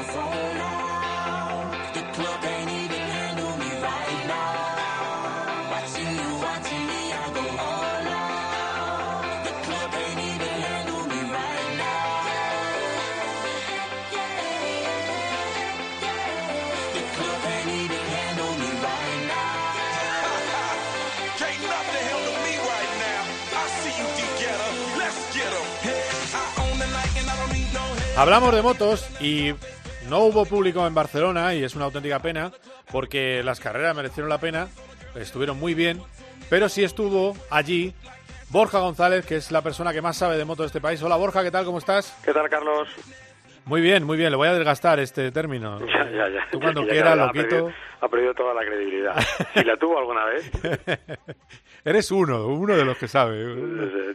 Hablamos de motos y no hubo público en Barcelona y es una auténtica pena porque las carreras merecieron la pena, estuvieron muy bien, pero sí estuvo allí Borja González, que es la persona que más sabe de motos de este país. Hola Borja, ¿qué tal? ¿Cómo estás? ¿Qué tal, Carlos? Muy bien, muy bien. Le voy a desgastar este término. [laughs] Ya, ya, ya. Tú cuando quieras lo ha quito. perdido- ha perdido toda la credibilidad. Si la tuvo alguna vez, [laughs] Eres uno, uno de los que sabe.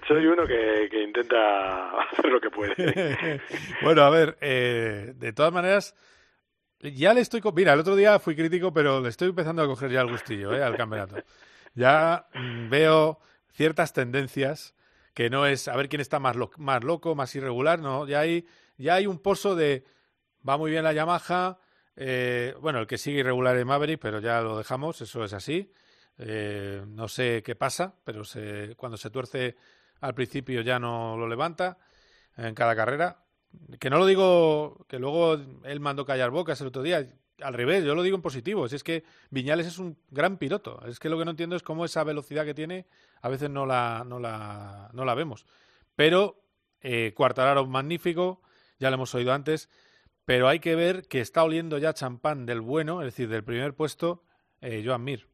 soy uno que, que intenta hacer lo que puede. [laughs] bueno, a ver, eh, de todas maneras, ya le estoy... Mira, el otro día fui crítico, pero le estoy empezando a coger ya el gustillo eh, al campeonato. Ya mm, veo ciertas tendencias que no es a ver quién está más, lo- más loco, más irregular, no, ya hay, ya hay un pozo de va muy bien la Yamaha, eh, bueno, el que sigue irregular es Maverick, pero ya lo dejamos, eso es así. Eh, no sé qué pasa, pero se, cuando se tuerce al principio ya no lo levanta en cada carrera. Que no lo digo, que luego él mandó callar bocas el otro día. Al revés, yo lo digo en positivo. Si es que Viñales es un gran piloto. Es que lo que no entiendo es cómo esa velocidad que tiene a veces no la, no la, no la vemos. Pero eh, Quartararo magnífico, ya lo hemos oído antes. Pero hay que ver que está oliendo ya champán del bueno, es decir, del primer puesto, eh, Joan Mir.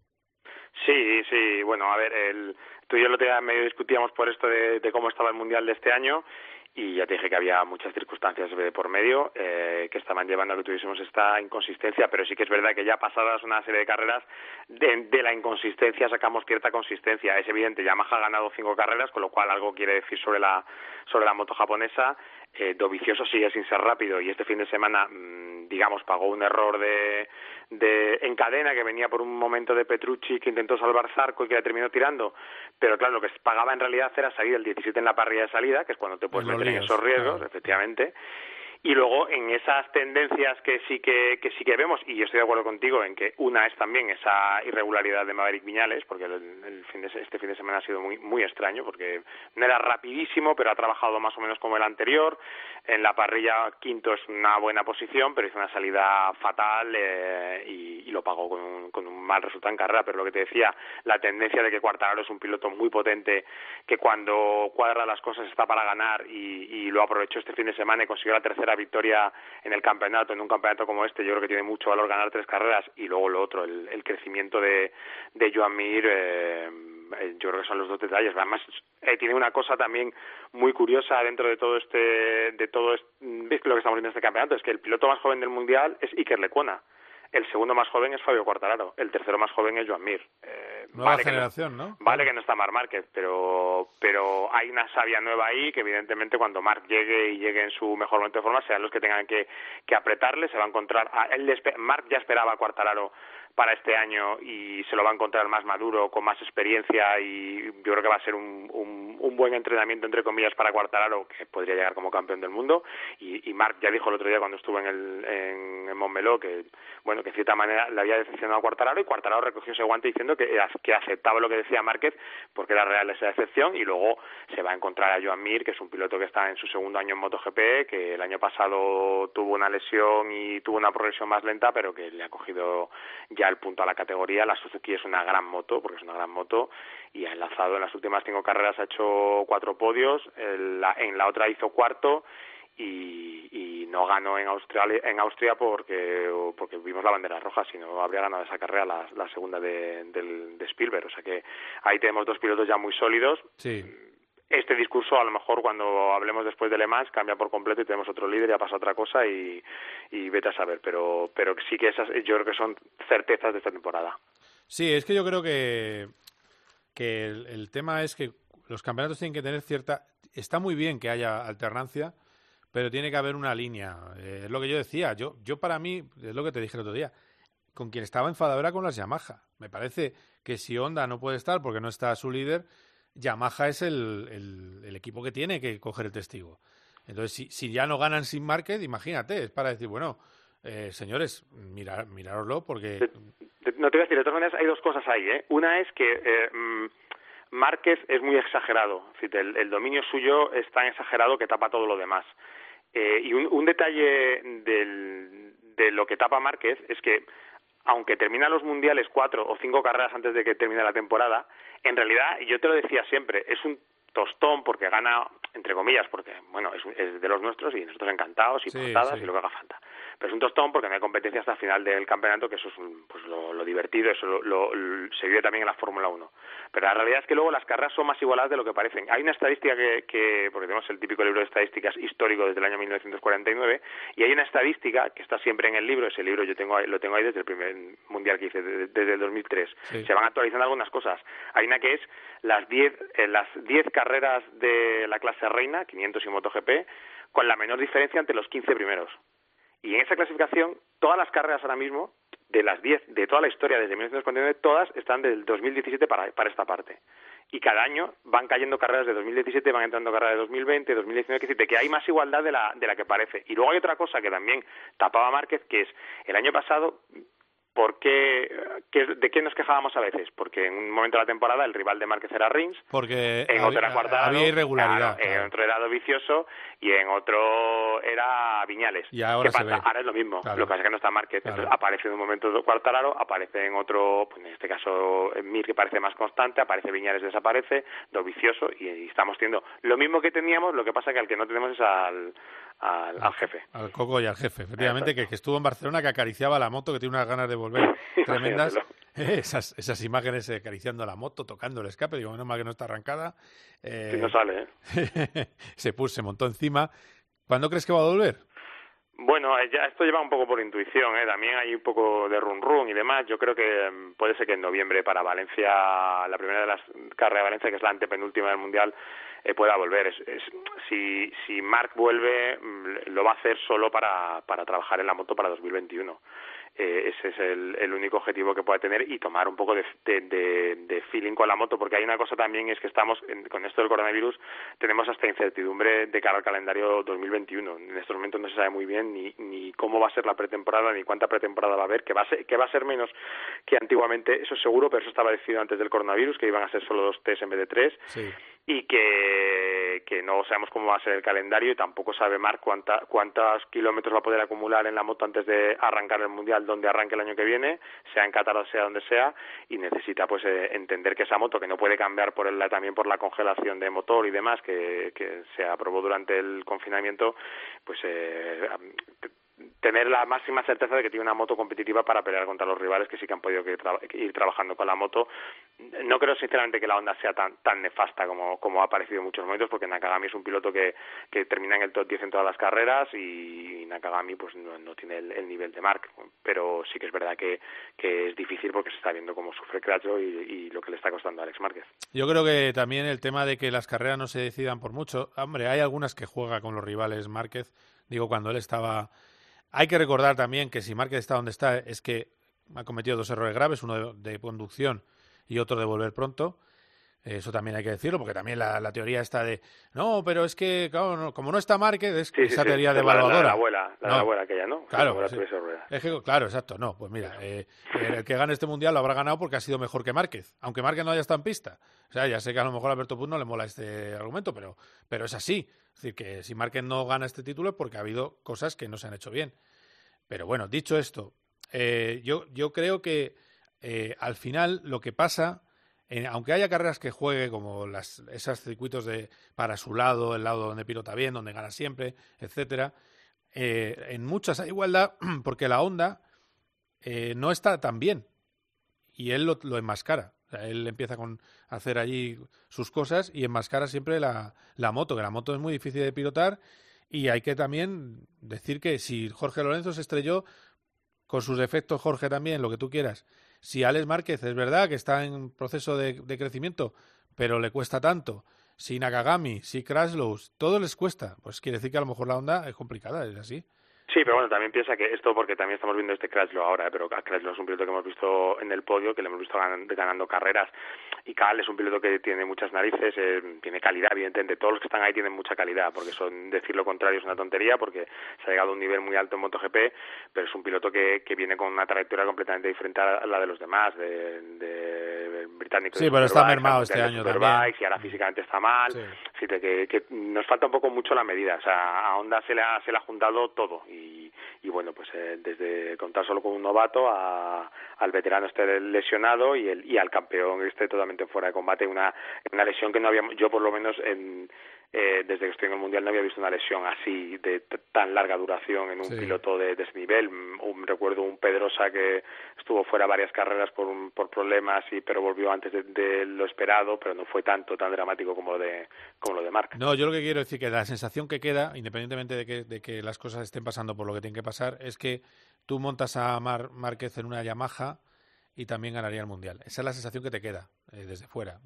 Sí, sí, bueno, a ver, el, tú y yo otro día medio discutíamos por esto de, de cómo estaba el Mundial de este año y ya te dije que había muchas circunstancias de por medio eh, que estaban llevando a que tuviésemos esta inconsistencia, pero sí que es verdad que ya pasadas una serie de carreras, de, de la inconsistencia sacamos cierta consistencia. Es evidente, Yamaha ha ganado cinco carreras, con lo cual algo quiere decir sobre la, sobre la moto japonesa. Eh, Dovizioso sigue sin ser rápido y este fin de semana, mm, digamos, pagó un error de, de en cadena que venía por un momento de Petrucci que intentó salvar Zarco y que la terminó tirando, pero claro, lo que pagaba en realidad era salir el 17 en la parrilla de salida, que es cuando te puedes meter en esos riesgos, claro. efectivamente. Y luego en esas tendencias que sí que, que sí que vemos, y yo estoy de acuerdo contigo en que una es también esa irregularidad de Maverick Viñales, porque el, fin de, este fin de semana ha sido muy, muy extraño, porque no era rapidísimo, pero ha trabajado más o menos como el anterior. En la parrilla quinto es una buena posición, pero hizo una salida fatal eh, y, lo pagó con un, con un mal resultado en carrera. Pero lo que te decía, la tendencia de que Quartararo es un piloto muy potente, que cuando cuadra las cosas está para ganar y lo aprovechó este fin de semana y consiguió la tercera victoria en el campeonato, en un campeonato como este, yo creo que tiene mucho valor ganar tres carreras y luego lo otro, el, el crecimiento de, de Joan Mir, eh, eh, yo creo que son los dos detalles. Además, eh, tiene una cosa también muy curiosa dentro de todo este, de todo este, ¿ves lo que estamos viendo en este campeonato, es que el piloto más joven del mundial es Iker Lecuona. El segundo más joven es Fabio Quartararo, el tercero más joven es Joan Mir. Eh, Nueva vale que no- generación, ¿no? Vale que no está Marc Márquez, pero, pero hay una savia nueva ahí que evidentemente cuando Marc llegue y llegue en su mejor momento de forma serán los que tengan que, que apretarle, se va a encontrar, a él Marc ya esperaba a Quartararo para este año y se lo va a encontrar más maduro, con más experiencia y yo creo que va a ser un, un, buen entrenamiento entre comillas para Quartararo que podría llegar como campeón del mundo. Y, y Marc ya dijo el otro día cuando estuvo en el en, en Montmeló que bueno que de cierta manera le había decepcionado a Quartararo y Quartararo recogió ese guante diciendo que, que aceptaba lo que decía Márquez porque era real esa decepción y luego se va a encontrar a Joan Mir que es un piloto que está en su segundo año en MotoGP que el año pasado tuvo una lesión y tuvo una progresión más lenta pero que le ha cogido ya el punto a la categoría. La Suzuki es una gran moto porque es una gran moto y ha enlazado en las últimas cinco carreras ha hecho cuatro podios en la, en la otra hizo cuarto y, y no ganó en Australia en Austria porque porque vimos la bandera roja si no habría ganado esa carrera la, la segunda de, del, de Spielberg. O sea que ahí tenemos dos pilotos ya muy sólidos. Sí. Este discurso a lo mejor cuando hablemos después de Le Mans cambia por completo y tenemos otro líder ya pasa otra cosa y, y vete a saber pero pero sí que esas yo creo que son certezas de esta temporada Sí, es que yo creo que, que el, el tema es que los campeonatos tienen que tener cierta... Está muy bien que haya alternancia, pero tiene que haber una línea. Eh, es lo que yo decía. Yo, yo para mí, es lo que te dije el otro día, con quien estaba enfadado era con las Yamaha. Me parece que si Honda no puede estar porque no está su líder, Yamaha es el, equipo que tiene que coger el testigo. Entonces, si, si ya no ganan sin market, imagínate, es para decir, bueno, eh, señores, mirar, mirároslo porque... No te voy a decir, de todas maneras hay dos cosas ahí. ¿eh? Una es que eh, mm, Márquez es muy exagerado. El, el dominio suyo es tan exagerado que tapa todo lo demás. Eh, y un, un detalle del- de lo que tapa Márquez es que, aunque termina los mundiales cuatro o cinco carreras antes de que termine la temporada, en realidad, y yo te lo decía siempre, es un tostón porque gana, entre comillas, porque, bueno, es, es de los nuestros y nosotros encantados y Sí, portadas sí. y lo que haga falta. Pero es un tostón porque no hay competencia hasta el final del campeonato, que eso es un- pues lo, lo divertido, eso lo, lo- lo- se vive también en la Fórmula 1. Pero la realidad es que luego las carreras son más igualadas de lo que parecen. Hay una estadística que, que porque tenemos el típico libro de estadísticas histórico desde el año 1949, y hay una estadística que está siempre en el libro, ese libro yo tengo ahí- lo tengo ahí desde el primer mundial que hice, de- desde el 2003. Sí. Se van actualizando algunas cosas. Hay una que es las 10 eh, las 10 carreras de la clase reina, 500 y MotoGP, con la menor diferencia entre los 15 primeros. Y en esa clasificación, todas las carreras ahora mismo, de las 10, de toda la historia desde 1949, todas están del 2017 para, para esta parte. Y cada año van cayendo carreras de 2017, van entrando carreras de 2020, 2019, que que hay más igualdad de la, de la que parece. Y luego hay otra cosa que también tapaba Márquez, que es el año pasado ¿Por qué, qué- ¿De qué nos quejábamos a veces? Porque en un momento de la temporada el rival de Márquez era Rins, Porque en otro era había, Quartararo, había irregularidad. claro, en otro era Dovicioso y en otro era Viñales. Y ahora. Ahora es lo mismo. Claro. Lo que pasa es que no está Márquez. Entonces aparece en un momento Quartararo, aparece en otro, pues en este caso Mir que parece más constante, aparece Viñales desaparece, Dovicioso y, y estamos teniendo lo mismo que teníamos, lo que pasa que al que no tenemos es al, al, al jefe. Al Coco y al jefe, efectivamente, que, que estuvo en Barcelona, que acariciaba la moto, que tiene unas ganas de volver [laughs] tremendas. Eh, esas, esas imágenes eh, acariciando la moto, tocando el escape, digo, menos mal que no está arrancada. Eh, Que no sale, ¿eh? [laughs] se puso, se montó encima. ¿Cuándo crees que va a volver? Bueno, eh, ya esto lleva un poco por intuición, ¿eh? también hay un poco de run run y demás. Yo creo que mm, puede ser que en noviembre para Valencia, la primera de las carreras de Valencia, que es la antepenúltima del Mundial, eh, pueda volver. Es, es- si, si Marc vuelve, mm, lo va a hacer solo para, para trabajar en la moto para 2021. Eh, ese es el, el único objetivo que puede tener y tomar un poco de, de, de- de feeling con la moto, porque hay una cosa también, es que estamos, en- con esto del coronavirus, tenemos hasta incertidumbre de cara al calendario 2021. En estos momentos no se sabe muy bien ni, ni cómo va a ser la pretemporada, ni cuánta pretemporada va a haber, que va a ser, que va a ser menos que antiguamente, eso es seguro, pero eso estaba decidido antes del coronavirus, que iban a ser solo dos test en vez de tres Sí. y que, que no sabemos cómo va a ser el calendario y tampoco sabe Marc cuánta, cuántos kilómetros va a poder acumular en la moto antes de arrancar el Mundial donde arranque el año que viene, sea en Qatar o sea donde sea, y necesita pues eh, entender que esa moto que no puede cambiar por el, también por la congelación de motor y demás que, que se aprobó durante el confinamiento, pues eh, tener la máxima certeza de que tiene una moto competitiva para pelear contra los rivales que sí que han podido que tra- ir trabajando con la moto. No creo sinceramente que la Honda sea tan tan nefasta como, como ha parecido en muchos momentos, porque Nakagami es un piloto que, que termina en el top 10 en todas las carreras y Nakagami pues no, no tiene el, el nivel de Mark, pero sí que es verdad que, que es difícil porque se está viendo cómo sufre Crutchlow y, y lo que le está costando a Alex Márquez. Yo creo que también el tema de que las carreras no se decidan por mucho. Hombre, hay algunas que juega con los rivales Márquez. Digo, cuando él estaba. Hay que recordar también que si Márquez está donde está, es que ha cometido dos errores graves: uno de, de conducción y otro de volver pronto. Eso también hay que decirlo, porque también la, la teoría está de. No, pero es que, claro, no- como no está Márquez, es Sí, sí, esa sí, teoría la- la- devaluadora. La, de la abuela, la de No. la abuela aquella, ¿no? Claro, sí. Es que, claro, exacto, no, pues mira, eh, el que gane este mundial lo habrá ganado porque ha sido mejor que Márquez, aunque Márquez no haya estado en pista. O sea, ya sé que a lo mejor a Alberto Puz no le mola este argumento, pero, pero es así. Es decir, que si Márquez no gana este título es porque ha habido cosas que no se han hecho bien. Pero bueno, dicho esto, eh, yo, yo creo que eh, al final lo que pasa, aunque haya carreras que juegue como las, esos circuitos de para su lado, el lado donde pilota bien, donde gana siempre, etcétera, eh, en muchas hay igualdad [clears throat] porque la Honda eh, no está tan bien y él lo, lo enmascara. Él empieza con hacer allí sus cosas y enmascara siempre la, la moto, que la moto es muy difícil de pilotar y hay que también decir que si Jorge Lorenzo se estrelló, con sus defectos Jorge también, lo que tú quieras, si Alex Márquez es verdad que está en proceso de, de crecimiento, pero le cuesta tanto, si Nakagami, si Kraslow, todo les cuesta, pues quiere decir que a lo mejor la onda es complicada, es así. Sí, pero bueno, también piensa que esto, porque también estamos viendo este Crashlow ahora, ¿eh? pero Crashlow es un piloto que hemos visto en el podio, que le hemos visto ganan- ganando carreras, y Cal es un piloto que tiene muchas narices, eh, tiene calidad, evidentemente, todos los que están ahí tienen mucha calidad, porque son decir lo contrario es una tontería, porque se ha llegado a un nivel muy alto en MotoGP, pero es un piloto que, que viene con una trayectoria completamente diferente a la de los demás, de, de británico. Sí, de pero está mermado este año también. Y ahora físicamente está mal, Sí. Así que, que nos falta un poco mucho la medida. O sea, a Honda se le ha, se le ha juntado todo y, bueno, pues eh, desde contar solo con un novato al veterano este lesionado y, el, y al campeón este totalmente fuera de combate, una, una lesión que no habíamos, yo por lo menos en, eh, desde que estoy en el Mundial no había visto una lesión así de tan larga duración en un piloto de, ese nivel. Un, recuerdo un Pedrosa que estuvo fuera varias carreras por, por problemas, y, pero volvió antes de, lo esperado, pero no fue tanto, tan dramático como lo de, como lo de Marc. No, yo lo que quiero decir que la sensación que queda, independientemente de que, de que las cosas estén pasando por lo que tienen que pasar, es que tú montas a Mar Márquez en una Yamaha y también ganaría el mundial. Esa es la sensación que te queda eh, desde fuera.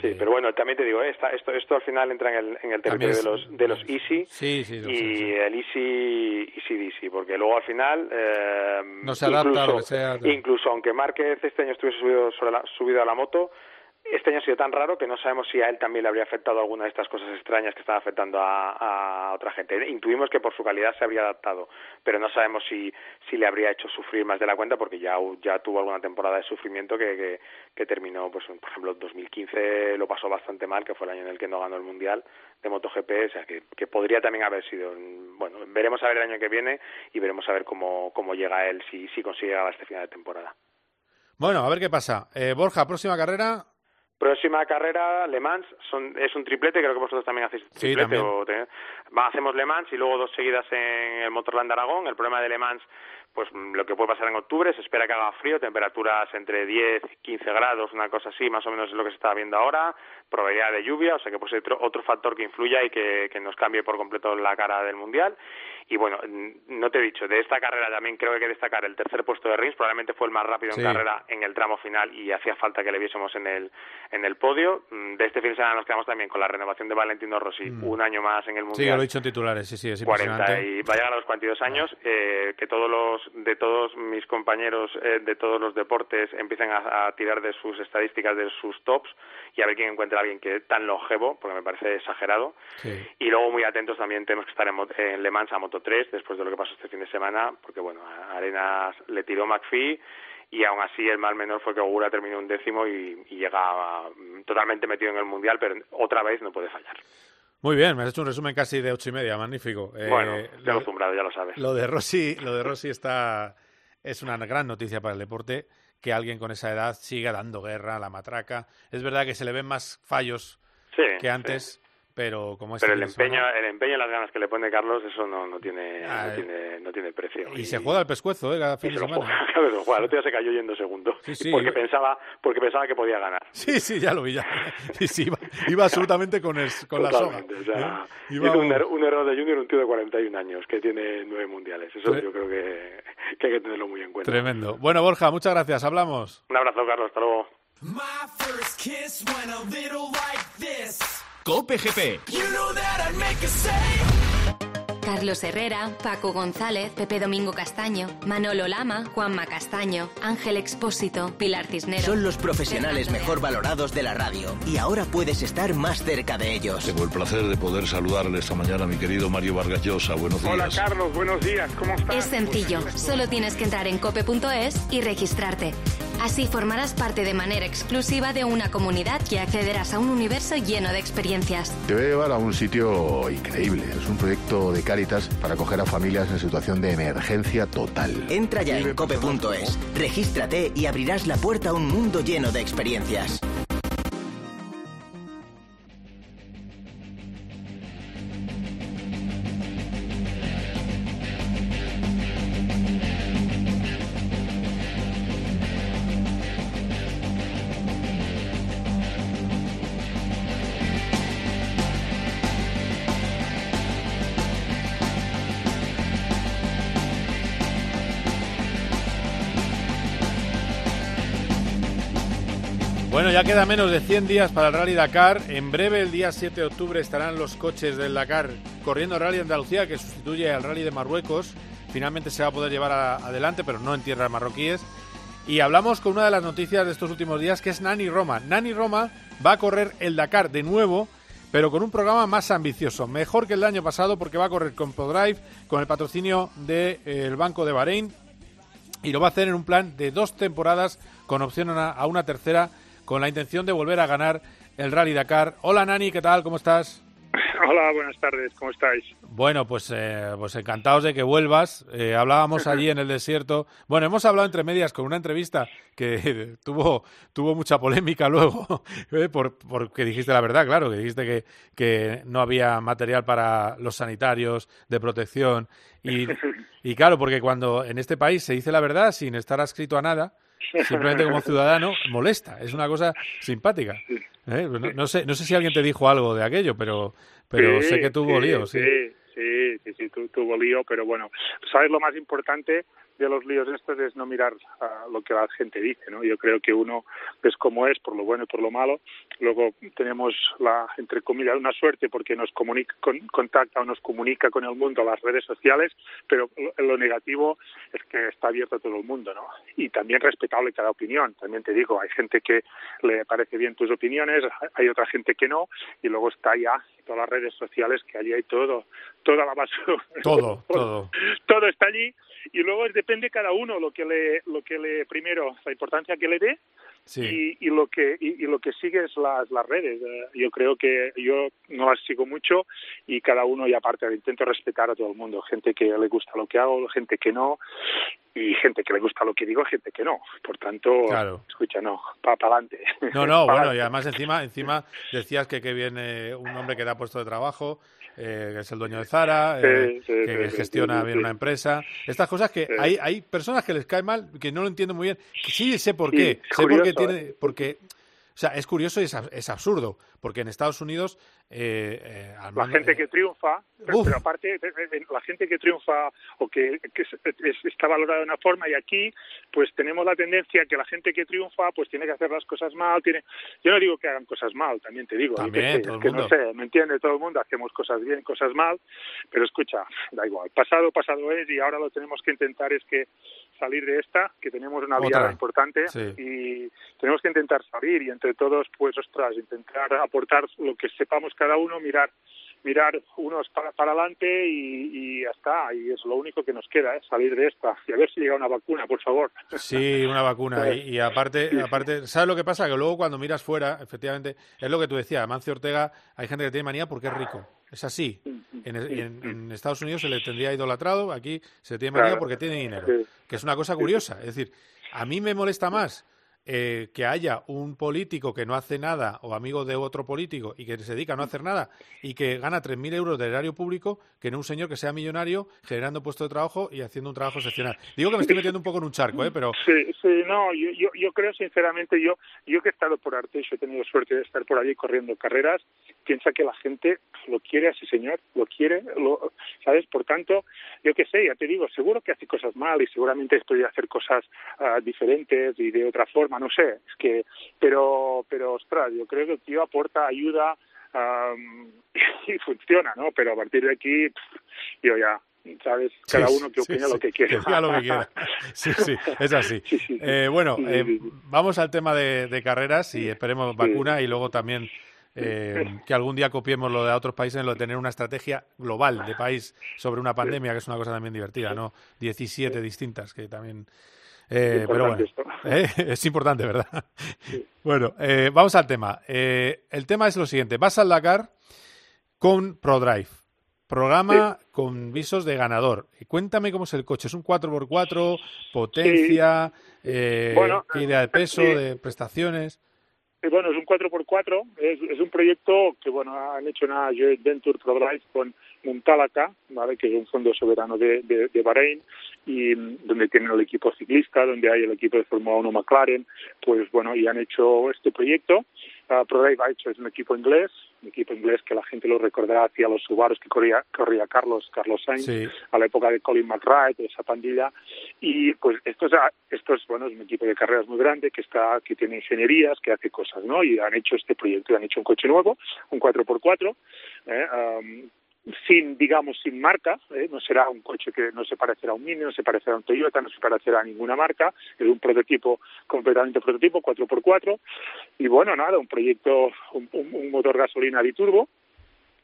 Sí, pero bueno, también te digo, esta, esto, esto al final entra en el, en el territorio de los, de los Easy sí, sí, y el Easy, Easy DC, porque luego al final. Eh, no se adapta incluso, sea. Incluso aunque Márquez este año estuviese subido, sobre la, subido a la moto, este año ha sido tan raro que no sabemos si a él también le habría afectado alguna de estas cosas extrañas que están afectando a, otra gente. Intuimos que por su calidad se habría adaptado, pero no sabemos si, si le habría hecho sufrir más de la cuenta porque ya, ya tuvo alguna temporada de sufrimiento que, que, terminó, pues por ejemplo, 2015 lo pasó bastante mal, que fue el año en el que no ganó el Mundial de MotoGP, o sea que, que podría también haber sido. Bueno, veremos a ver el año que viene y veremos a ver cómo, cómo llega él, si, si consigue llegar a este final de temporada. Bueno, a ver qué pasa. Eh, Borja, próxima carrera, Próxima carrera, Le Mans, son, es un triplete, creo que vosotros también hacéis triplete. o hacemos Le Mans y luego dos seguidas en el Motorland Aragón. El problema de Le Mans, pues lo que puede pasar en octubre, se espera que haga frío, temperaturas entre 10 y 15 grados, una cosa así, más o menos es lo que se está viendo ahora, probabilidad de lluvia, o sea que pues otro, otro factor que influya y que, que nos cambie por completo la cara del Mundial. Y bueno, no te he dicho, de esta carrera también creo que hay que destacar el tercer puesto de Rins, probablemente fue el más rápido en carrera en el tramo final y hacía falta que le viésemos en el, en el podio. Mm, de este fin de semana nos quedamos también con la renovación de Valentino Rossi, mm. un año más en el Mundial. Sí, lo he dicho en titulares, sí, sí, es 40 y va a llegar a los 42 años, eh, que todos los, de todos mis compañeros eh, de todos los deportes empiecen a, tirar de sus estadísticas, de sus tops y a ver quién encuentra a alguien que tan longevo, porque me parece exagerado. Y luego muy atentos también tenemos que estar en, en Le Mans a Moto 3 después de lo que pasó este fin de semana, porque bueno, Arenas le tiró McPhee y aún así el mal menor fue que Ogura terminó un décimo y, llega mm, totalmente metido en el mundial, pero otra vez no puede fallar. Muy bien, me has hecho un resumen casi de ocho y media, magnífico. Eh, bueno, ya acostumbrado, ya lo sabes. Lo de Rossi, lo de Rossi está es una gran noticia para el deporte que alguien con esa edad siga dando guerra a la matraca. Es verdad que se le ven más fallos que antes, pero como pero el empeño el empeño y las ganas que le pone Carlos eso no, no tiene no tiene no tiene precio. Y, se juega el pescuezo eh cada fin de semana. juega, [laughs] claro se juega. El otro día se cayó yendo segundo. [laughs] Porque pensaba porque pensaba que podía ganar. Sí sí ya lo vi ya. Sí, sí iba, iba absolutamente con el, con la soga o sea, ¿eh? un, er, un, error de Junior un tío de 41 años que tiene nueve mundiales. Eso yo creo que, que hay que tenerlo muy en cuenta. Tremendo. Bueno Borja muchas gracias. Hablamos. Un abrazo Carlos. Hasta luego Cope GP. Carlos Herrera, Paco González, Pepe Domingo Castaño, Manolo Lama, Juanma Castaño, Ángel Expósito, Pilar Cisneros. Son los profesionales mejor valorados de la radio y ahora puedes estar más cerca de ellos. Tengo el placer de poder saludarle esta mañana a mi querido Mario Vargas Llosa. Buenos días. Hola Carlos, buenos días. ¿Cómo estás? Es sencillo, solo tienes que entrar en cope.es y registrarte. Así formarás parte de manera exclusiva de una comunidad y accederás a un universo lleno de experiencias. Te voy a llevar a un sitio increíble. Es un proyecto de Cáritas para acoger a familias en situación de emergencia total. Entra ya en cope.es, regístrate y abrirás la puerta a un mundo lleno de experiencias. Ya queda menos de 100 días para el Rally Dakar. En breve, el día 7 de octubre, estarán los coches del Dakar corriendo Rally Andalucía, que sustituye al Rally de Marruecos. Finalmente se va a poder llevar adelante, pero no en tierras marroquíes. Y hablamos con una de las noticias de estos últimos días, que es Nani Roma. Nani Roma va a correr el Dakar de nuevo, pero con un programa más ambicioso. Mejor que el año pasado, porque va a correr con ProDrive, con el patrocinio del eh, Banco de Bahrein. Y lo va a hacer en un plan de dos temporadas, con opción a una tercera con la intención de volver a ganar el Rally Dakar. Hola Nani, ¿qué tal? ¿Cómo estás? [laughs] Hola, buenas tardes, ¿cómo estáis? Bueno, pues, eh, pues encantados de que vuelvas. Eh, hablábamos [laughs] allí en el desierto. Bueno, hemos hablado entre medias con una entrevista que [laughs] tuvo, tuvo mucha polémica luego, eh, por, porque dijiste la verdad, claro, que dijiste que, que no había material para los sanitarios de protección. Y, y claro, porque cuando en este país se dice la verdad sin estar adscrito a nada, simplemente como ciudadano, molesta. Es una cosa simpática. ¿eh? No, no, sé, no sé si alguien te dijo algo de aquello, pero, pero Sí, sé que tuvo lío, sí. Sí, sí, sí, sí, tu- tuvo lío, pero bueno, ¿sabes lo más importante de los líos estos? Es no mirar a lo que la gente dice, ¿no? Yo creo que uno es como es, por lo bueno y por lo malo. Luego tenemos la, entre comillas, una suerte porque nos comunica, con- contacta o nos comunica con el mundo las redes sociales, pero lo, lo negativo es que está abierto a todo el mundo, ¿no? Y también respetable cada opinión. También te digo, hay gente que le parece bien tus opiniones, hay otra gente que no, y luego está ya todas las redes sociales que allí hay todo, toda la basura. Todo, [laughs] todo. todo está allí y luego es- depende cada uno lo que le lo que le primero la importancia que le dé Sí. y, y lo que y, y lo que sigue es las las redes Eh, yo creo que yo no las sigo mucho y cada uno y aparte intento respetar a todo el mundo gente que le gusta lo que hago gente que no y gente que le gusta lo que digo gente que no por tanto Claro. escucha no para adelante No, no, [laughs] bueno, y además encima, encima decías que qué viene un hombre que da puesto de trabajo, eh, que es el dueño de Zara, eh, sí, que sí, gestiona bien una empresa. Estas cosas que hay, hay personas que les cae mal, que no lo entienden muy bien. Sí sé por qué, sé por qué tiene, ¿eh? porque, o sea, es curioso y es, es absurdo, porque en Estados Unidos, eh, eh, al la gente que triunfa, pero, aparte, la gente que triunfa o que, que es- es- está valorada de una forma y aquí, pues tenemos la tendencia que la gente que triunfa, pues tiene que hacer las cosas mal. tiene Yo no digo que hagan cosas mal, también te digo. También, sé, todo es el que mundo. no sé, ¿me entiende? Todo el mundo hacemos cosas bien, cosas mal, pero escucha, da igual. Pasado, pasado es y ahora lo tenemos que intentar es que salir de esta, que tenemos una liada importante Sí. y tenemos que intentar salir y entre todos, pues, ostras, intentar aportar lo que sepamos cada uno, mirar mirar unos para, para adelante y, y ya está, y es lo único que nos queda, ¿eh? salir de esta y a ver si llega una vacuna, por favor. Sí, una vacuna. [laughs] Y, y aparte, aparte, ¿sabes lo que pasa? Que luego cuando miras fuera, efectivamente, es lo que tú decías, Amancio Ortega, hay gente que tiene manía porque es rico. Es así. En, en- en Estados Unidos se le tendría idolatrado, aquí se le tiene Claro. porque tiene dinero. Que es una cosa curiosa. Es decir, a mí me molesta más eh, que haya un político que no hace nada o amigo de otro político y que se dedica a no hacer nada y que gana 3.000 euros de erario público que no un señor que sea millonario generando puestos de trabajo y haciendo un trabajo excepcional. Digo que me estoy metiendo un poco en un charco, ¿eh? pero Sí, sí, no, yo, yo, creo sinceramente, yo, yo que he estado por Arteixo, he tenido suerte de estar por allí corriendo carreras, piensa que la gente lo quiere a ese señor, lo quiere, lo, ¿sabes? Por tanto, yo qué sé, ya te digo, seguro que hace cosas mal y seguramente podría hacer cosas ah, diferentes y de otra forma, no sé, es que, pero, pero ostras, yo creo que el tío aporta ayuda am, [laughs] y funciona, ¿no? Pero a partir de aquí, pff, yo ya, ¿sabes? Cada Sí, uno que opina sí, lo que quiere. que lo que quiera. [laughs] Sí, sí, es así. Eh, bueno, eh, vamos al tema de, de carreras y esperemos vacuna y luego también eh, que algún día copiemos lo de otros países, lo de tener una estrategia global de país sobre una pandemia, que es una cosa también divertida, ¿no? 17 distintas, que también... eh, pero bueno, [laughs] eh, es importante, ¿verdad? Bueno, eh, vamos al tema. Eh, el tema es lo siguiente. Vas al Dakar con ProDrive. Programa con visos de ganador. Cuéntame cómo es el coche. ¿Es un 4x4? ¿Potencia? eh, Bueno, ¿Qué idea de peso? sí. ¿De prestaciones? Eh, Bueno, es un 4x4, es, es un proyecto que, bueno, han hecho una joint venture ProDrive con Muntalaka, ¿vale? que es un fondo soberano de, de, de Bahrein, y mm, donde tienen el equipo ciclista, donde hay el equipo de Fórmula 1 McLaren, pues bueno, y han hecho este proyecto. Ah, ProDrive ha hecho, es un equipo inglés, un equipo inglés que la gente lo recordará hacia los Subarus que corría, corría Carlos, Carlos Sainz, Sí. a la época de Colin McRae, de esa pandilla, y pues esto es, esto es bueno, es un equipo de carreras muy grande que está, que tiene ingenierías, que hace cosas, ¿no? Y han hecho este proyecto, han hecho un coche nuevo, un 4x4, ¿eh? Am, sin, digamos, sin marca, ¿eh? no será un coche que no se parecerá a un Mini, no se parecerá a un Toyota, no se parecerá a ninguna marca, es un prototipo, completamente prototipo, 4x4, y bueno, nada, un proyecto, un, motor gasolina biturbo,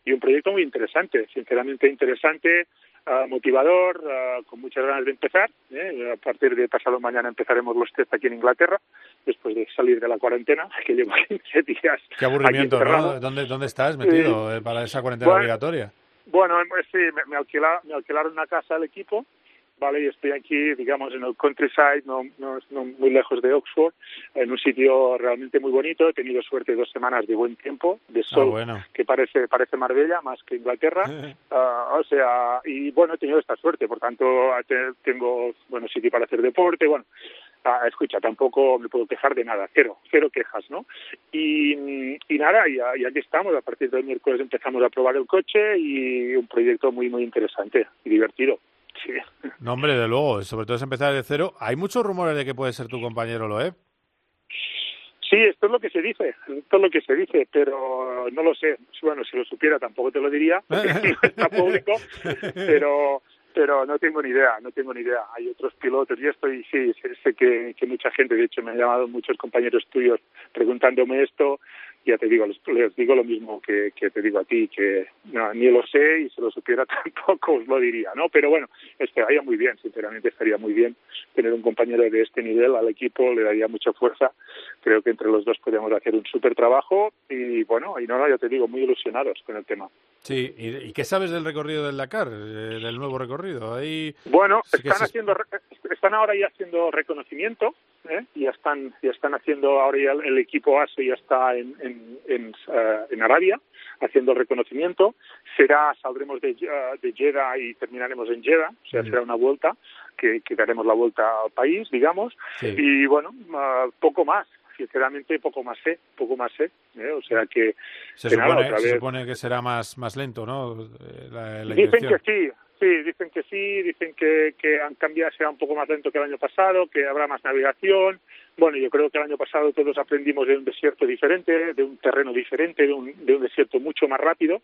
y un proyecto muy interesante, sinceramente interesante, ah, motivador, ah, con muchas ganas de empezar. ¿eh? A partir de pasado mañana empezaremos los test aquí en Inglaterra, después de salir de la cuarentena, [laughs] que llevo 15 días. Qué aburrimiento, aquí ¿no? encerrado. ¿Dónde, dónde estás metido eh, para esa cuarentena Bueno, obligatoria? Bueno, em, sí, me, me, alquila- me alquilaron una casa al equipo, ¿vale? Y estoy aquí, digamos, en el countryside, no, no, no muy lejos de Oxford, en un sitio realmente muy bonito. He tenido suerte dos semanas de buen tiempo, de sol, Ah, bueno. que parece parece Marbella más que Inglaterra. Ah, o sea, y bueno, he tenido esta suerte, por tanto, te- tengo, bueno, sitio para hacer deporte, bueno. Ah, escucha, tampoco me puedo quejar de nada, cero, cero quejas, ¿no? Y, y nada, y, y aquí estamos, a partir del miércoles empezamos a probar el coche y un proyecto muy, muy interesante y divertido. Sí. No, hombre, de luego, sobre todo es empezar de cero. Hay muchos rumores de que puede ser tu compañero Loeb. Sí, esto es lo que se dice, esto es lo que se dice, pero no lo sé. Bueno, si lo supiera tampoco te lo diría, porque [laughs] [laughs] no está público, pero pero no tengo ni idea, no tengo ni idea. Hay otros pilotos y esto, y sí, sé, sé que, que mucha gente, de hecho me han llamado muchos compañeros tuyos preguntándome esto, ya te digo, les, les digo lo mismo que, que te digo a ti, que no, ni lo sé y si lo supiera [laughs] tampoco os lo diría, ¿no? Pero bueno, estaría muy bien, sinceramente estaría muy bien tener un compañero de este nivel al equipo, le daría mucha fuerza. Creo que entre los dos podemos hacer un súper trabajo y bueno, y no, no, ya te digo, muy ilusionados con el tema. Sí, ¿y, y qué sabes del recorrido del Dakar, eh, del nuevo recorrido? Ahí Bueno, están se- haciendo, están ahora ya haciendo reconocimiento, ¿eh? ya están, ya están haciendo ahora ya el, el equipo ASE ya está en, en, en, eh, en Arabia haciendo el reconocimiento. Será, saldremos de, eh, de Jeddah y terminaremos en Jeddah, o sea, Mm. será una vuelta que, que daremos la vuelta al país, digamos, Sí. y bueno, ah, poco más. Sinceramente, poco más sé, poco más sé. ¿eh? O sea que, se, que nada, supone, otra se vez- supone que será más, más lento, ¿no? Eh, La, la Dicen que sí, sí, dicen que sí, dicen que, que han cambiado, será un poco más lento que el año pasado, que habrá más navegación. Bueno, yo creo que el año pasado todos aprendimos de un desierto diferente, de un terreno diferente, de un, de un desierto mucho más rápido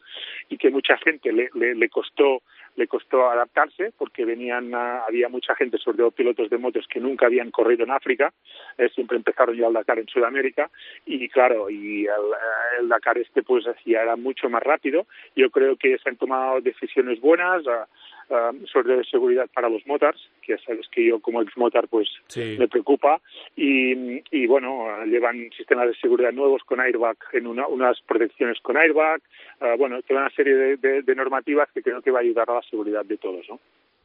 y que mucha gente le, le, le costó le costó adaptarse porque venían había mucha gente sobre todo pilotos de motos que nunca habían corrido en África eh, siempre empezaron ya al Dakar en Sudamérica y claro y el, el Dakar este pues ya era mucho más rápido. Yo creo que se han tomado decisiones buenas ah, sobre todo de seguridad para los motars que ya sabes que yo como ex motar pues Sí. me preocupa y, y bueno llevan sistemas de seguridad nuevos con airbag en una- unas protecciones con airbag ah, bueno toda una serie de, de- de normativas que creo que va a ayudar a la seguridad de todos ¿no?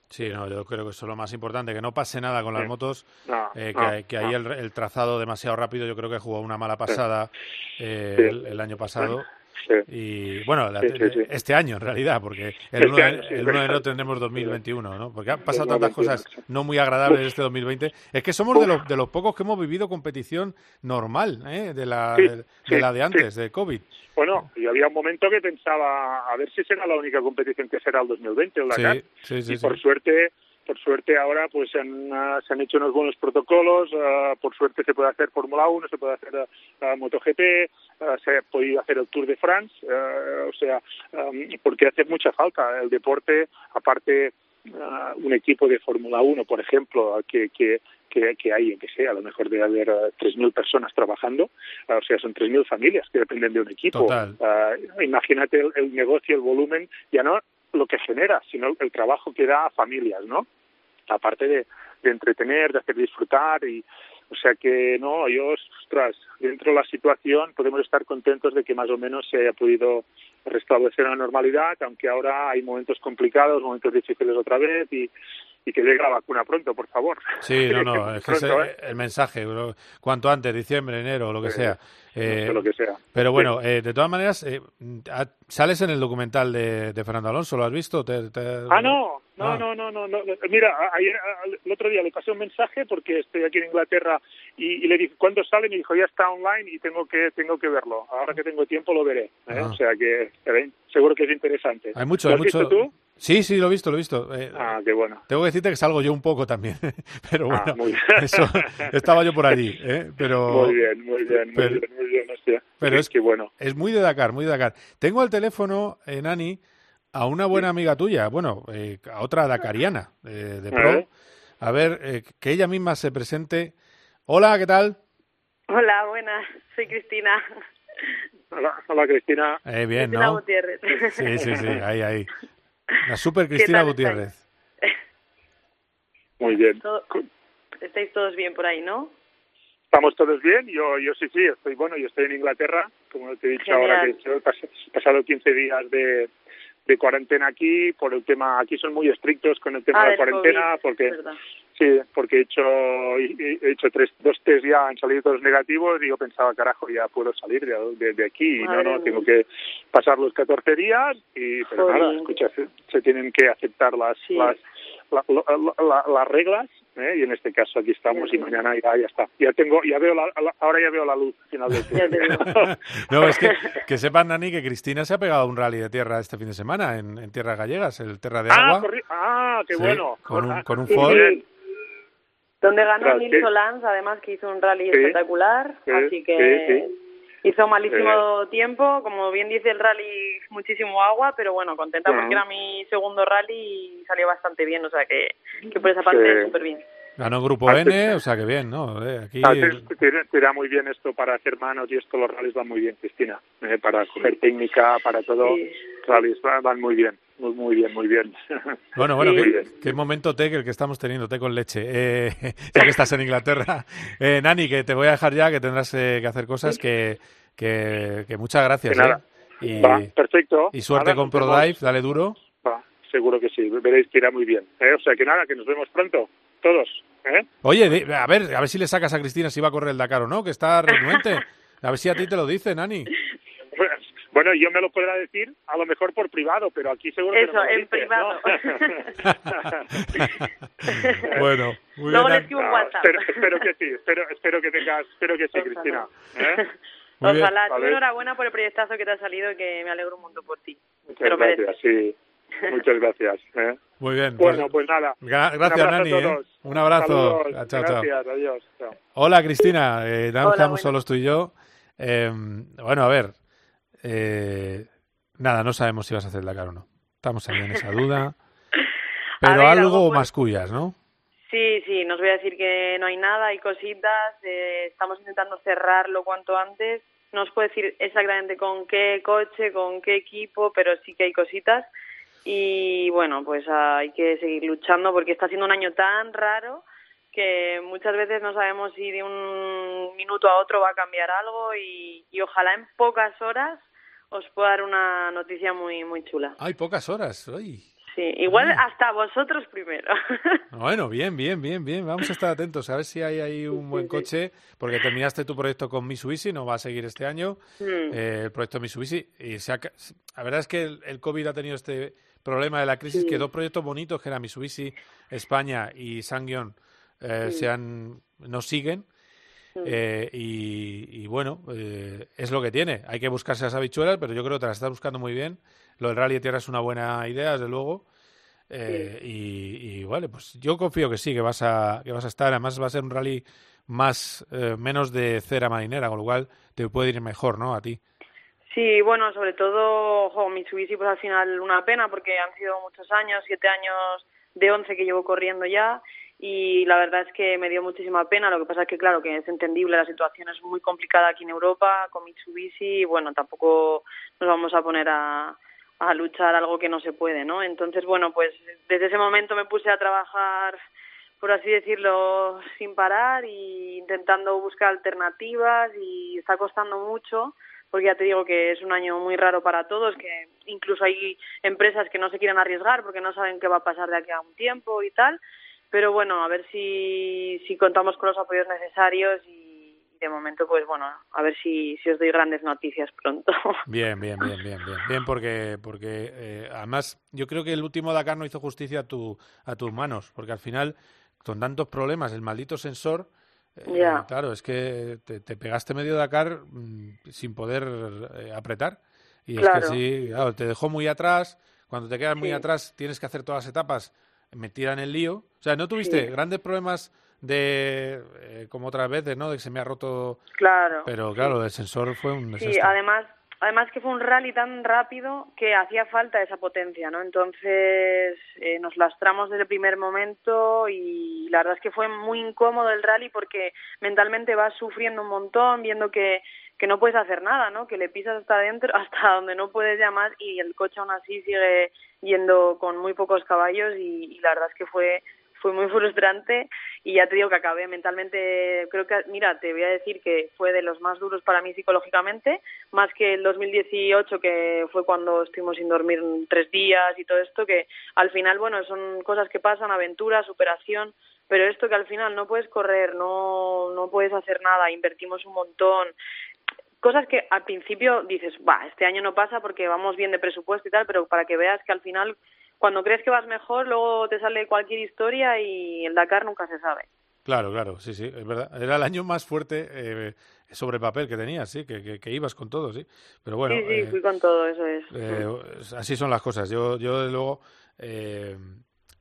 Sí, no, yo creo que eso es lo más importante, que no pase nada con las Sí. motos, No, eh, no, que, que ahí no. el, el trazado demasiado rápido, yo creo que jugó una mala pasada eh, Sí. el, el año pasado. Sí. Y bueno, la- Sí, sí, sí. este año en realidad, porque el Este 1 de, año, sí, el es 1 de enero tendremos 2021, ¿no? Porque han pasado tantas 2021, cosas no muy agradables este 2020. Es que somos de los, de los pocos que hemos vivido competición normal, ¿eh? De la de, la de antes, de COVID. Bueno, y había un momento que pensaba a ver si será la única competición que será el 2020 el Dakar. Sí, sí, sí, y por suerte, por suerte ahora pues se han, ah, se han hecho unos buenos protocolos. ah, por suerte se puede hacer Fórmula 1, se puede hacer ah, MotoGP, se ha podido hacer el Tour de France. o sea, ah, porque hace mucha falta el deporte, aparte un equipo de Fórmula 1, por ejemplo, que, que, que, que hay, que sea, a lo mejor debe haber ah, 3.000 personas trabajando, o sea, son 3.000 familias que dependen de un equipo. Imagínate el, el negocio, el volumen, ya no lo que genera, sino el trabajo que da a familias, ¿no? Aparte de, de entretener, de hacer disfrutar y, o sea que no, yo, ostras, dentro de la situación podemos estar contentos de que más o menos se haya podido restablecer la normalidad, aunque ahora hay momentos complicados, momentos difíciles otra vez y, y que llegue la vacuna pronto, por favor. Sí, no, no, [laughs] es que Pronto, ¿eh? el mensaje, cuanto antes, diciembre, enero, lo que Sí, sea. Eh, lo que sea. Pero bueno, eh, de todas maneras, eh, ah, sales en el documental de, de Fernando Alonso, ¿lo has visto? ¿Te- te- Ah, no, no, Ah. no, no, no, no. Mira, ayer, el otro día le pasé un mensaje porque estoy aquí en Inglaterra y, y le dije, ¿cuándo sale? Me dijo, ya está online y tengo que tengo que verlo. Ahora que tengo tiempo lo veré. ¿eh? Ah. O sea que eh, seguro que es interesante. Hay mucho, ¿Lo hay has mucho. visto tú? Sí, sí, lo he visto, lo he visto. Eh, Ah, qué bueno. Tengo que decirte que salgo yo un poco también, [laughs] pero bueno, Ah, muy bien. [laughs] eso, estaba yo por allí, ¿eh? pero, [laughs] Muy bien, muy bien, muy bien, muy bien. hostia. pero es que bueno. es muy de Dakar, muy de Dakar. Tengo al teléfono, eh, Nani, a una buena amiga tuya, bueno, eh, a otra dakariana eh, de A pro, ver. a ver, eh, que ella misma se presente. Hola, ¿qué tal? Hola, buenas. Soy Cristina. Hola, hola, Cristina. Eh, bien, Cristina ¿no? Gutiérrez. Sí, sí, sí, ahí, ahí. La super [laughs] Cristina Gutiérrez. [laughs] Muy bien. Estáis todos bien por ahí, ¿no? Estamos todos bien. Yo, yo sí, sí, estoy bueno. Yo estoy en Inglaterra, como te he dicho ahora, que he pasado 15 días de, de cuarentena aquí por el tema. Aquí son muy estrictos con el tema Ah, de cuarentena COVID, porque. Sí, porque he hecho, he he hecho tres, dos test ya, han salido todos negativos y yo pensaba, carajo, ya puedo salir de, de, aquí. Y no, Madre no, mía. tengo que pasar los 14 días y, pero Joder. nada, escucha, se, se tienen que aceptar las, las, la- la- la- las reglas ¿eh? y en este caso aquí estamos y mañana ya, ya está. Ya tengo, ya veo la, la- ahora ya veo la luz al final del túnel. [laughs] No, es que, que sepan, Nani, que Cristina se ha pegado un rally de tierra este fin de semana en, en tierras gallegas, el Terra de ah, Agua. corri- ah, qué Sí, bueno. Con un, con un Ford. sí. Donde ganó Nils. Solans, además que hizo un rally Sí. espectacular, Sí, así que sí, hizo malísimo tiempo, como bien dice el rally, muchísimo agua, pero bueno, contenta Ujú. porque era mi segundo rally y salió bastante bien, o sea que, que por esa parte Sí. súper bien. Ganó grupo N, o sea que bien, ¿no? Eh, Aquí Ah, irá muy bien esto para hacer manos y esto los rallies van muy bien, Cristina. eh, para coger técnica, para todo, Sí. rallies van muy bien, muy, muy bien, muy bien. [laughs] Bueno, bueno, qué, bien. qué momento té que el que estamos teniendo, té con leche, eh, [laughs] ya que estás en Inglaterra. Eh, Nani, que te voy a dejar ya, que tendrás eh, que hacer cosas, que, que, que muchas gracias. Que nada. ¿eh? Y, Va, perfecto. y suerte Nada, con. ProDrive, dale duro. Va, seguro que sí, veréis que irá muy bien. ¿eh? O sea que nada, que nos vemos pronto, todos. ¿eh? Oye, a ver, a ver si le sacas a Cristina si va a correr el Dakar o no, que está renuente. [laughs] A ver si a ti te lo dice, Nani. Pues, Bueno, yo me lo podrá decir a lo mejor por privado, pero aquí seguro que Eso, no me lo en dice, privado. ¿no? [laughs] [laughs] bueno, muy Luego bien. le un No, WhatsApp. espero, espero que sí, espero, espero que tengas, espero que sí, Cristina. ¿eh? [laughs] Ojalá, tú Vale. enhorabuena por el proyectazo que te ha salido y que me alegro un montón por ti. Muchas mereces. gracias, sí. Muchas gracias. ¿eh? Muy bien. pues- Bueno, pues nada. Gra- Un gracias, Nani. ¿eh? todos. Un abrazo. Saludos. Chao, chao. Gracias, adiós. Chao. Hola, Cristina. Eh, Hola, quedamos buenas. solos tú y yo. Eh, bueno, a ver. Eh, nada, no sabemos si vas a hacer Dakar o no. Estamos ahí en esa [laughs] duda. Pero ver, algo, algo puede- más cuyas, ¿no? Sí, sí, no os voy a decir que no hay nada, hay cositas, eh, estamos intentando cerrarlo cuanto antes. No os puedo decir exactamente con qué coche, con qué equipo, pero sí que hay cositas. Y bueno, pues ah, hay que seguir luchando porque está siendo un año tan raro que muchas veces no sabemos si de un minuto a otro va a cambiar algo y, y ojalá en pocas horas os pueda dar una noticia muy muy chula. Hay pocas horas. Ay. Sí, igual hasta vosotros primero. [laughs] Bueno, bien, bien, bien, bien. Vamos a estar atentos a ver si hay ahí un buen coche, porque terminaste tu proyecto con Mitsubishi, no va a seguir este año Mm. eh, el proyecto Mitsubishi. Y se ha la verdad es que el, el COVID ha tenido este problema de la crisis, Sí. que dos proyectos bonitos, que eran Mitsubishi España y Sangyong, eh, Mm. se han, no siguen. Mm. Eh, y, y bueno, eh, es lo que tiene. Hay que buscarse las habichuelas, pero yo creo que te las estás buscando muy bien. Lo del Rally de Tierra es una buena idea, desde luego. Eh, y, y, vale, pues yo confío que sí, que vas a, que vas a estar. Además va a ser un rally más eh, menos de cera marinera, con lo cual te puede ir mejor, ¿no? A ti. Sí, bueno, sobre todo, jo, Mitsubishi, pues al final una pena porque han sido muchos años, siete años de once que llevo corriendo ya y la verdad es que me dio muchísima pena. Lo que pasa es que, claro, que es entendible, la situación es muy complicada aquí en Europa con Mitsubishi y, bueno, tampoco nos vamos a poner a, a luchar algo que no se puede, ¿no? Entonces, bueno, pues desde ese momento me puse a trabajar por así decirlo, sin parar y intentando buscar alternativas y está costando mucho porque ya te digo que es un año muy raro para todos, que incluso hay empresas que no se quieren arriesgar porque no saben qué va a pasar de aquí a un tiempo y tal, pero bueno, a ver si, si contamos con los apoyos necesarios y de momento pues bueno, a ver si, si os doy grandes noticias pronto. [laughs] Bien, bien, bien, bien, bien, bien, porque, porque eh, además yo creo que el último Dakar no hizo justicia a, tu, a tus manos, porque al final, con tantos problemas, el maldito sensor, eh, Ya. claro, es que te, te pegaste medio Dakar mm, sin poder eh, apretar. Y Claro. es que sí, claro, te dejó muy atrás, cuando te quedas muy atrás tienes que hacer todas las etapas metida en el lío. O sea, ¿no tuviste Sí. grandes problemas de, eh, como otras veces, ¿no? De que se me ha roto... Claro. Pero claro, el sensor fue un Sí, desastre. además, además que fue un rally tan rápido que hacía falta esa potencia, ¿no? Entonces eh, nos lastramos desde el primer momento y la verdad es que fue muy incómodo el rally porque mentalmente vas sufriendo un montón, viendo que, que no puedes hacer nada, ¿no? Que le pisas hasta adentro, [laughs] hasta donde no puedes más y el coche aún así sigue yendo con muy pocos caballos y, y la verdad es que fue fue muy frustrante y ya te digo que acabé mentalmente, creo que, mira, te voy a decir que fue de los más duros para mí psicológicamente, más que el 2018 que fue cuando estuvimos sin dormir tres días y todo esto, que al final, bueno, son cosas que pasan, aventura, superación, pero esto que al final no puedes correr, no, no puedes hacer nada, invertimos un montón, cosas que al principio dices, va, este año no pasa porque vamos bien de presupuesto y tal, pero para que veas que al final cuando crees que vas mejor, luego te sale cualquier historia y el Dakar nunca se sabe. Claro, claro, sí, sí, es verdad. Era el año más fuerte eh, sobre papel que tenías, sí, que, que, ibas con todo, sí. Pero bueno. Sí, sí, eh, fui con todo, eso es. Eh, así son las cosas. Yo, yo desde luego.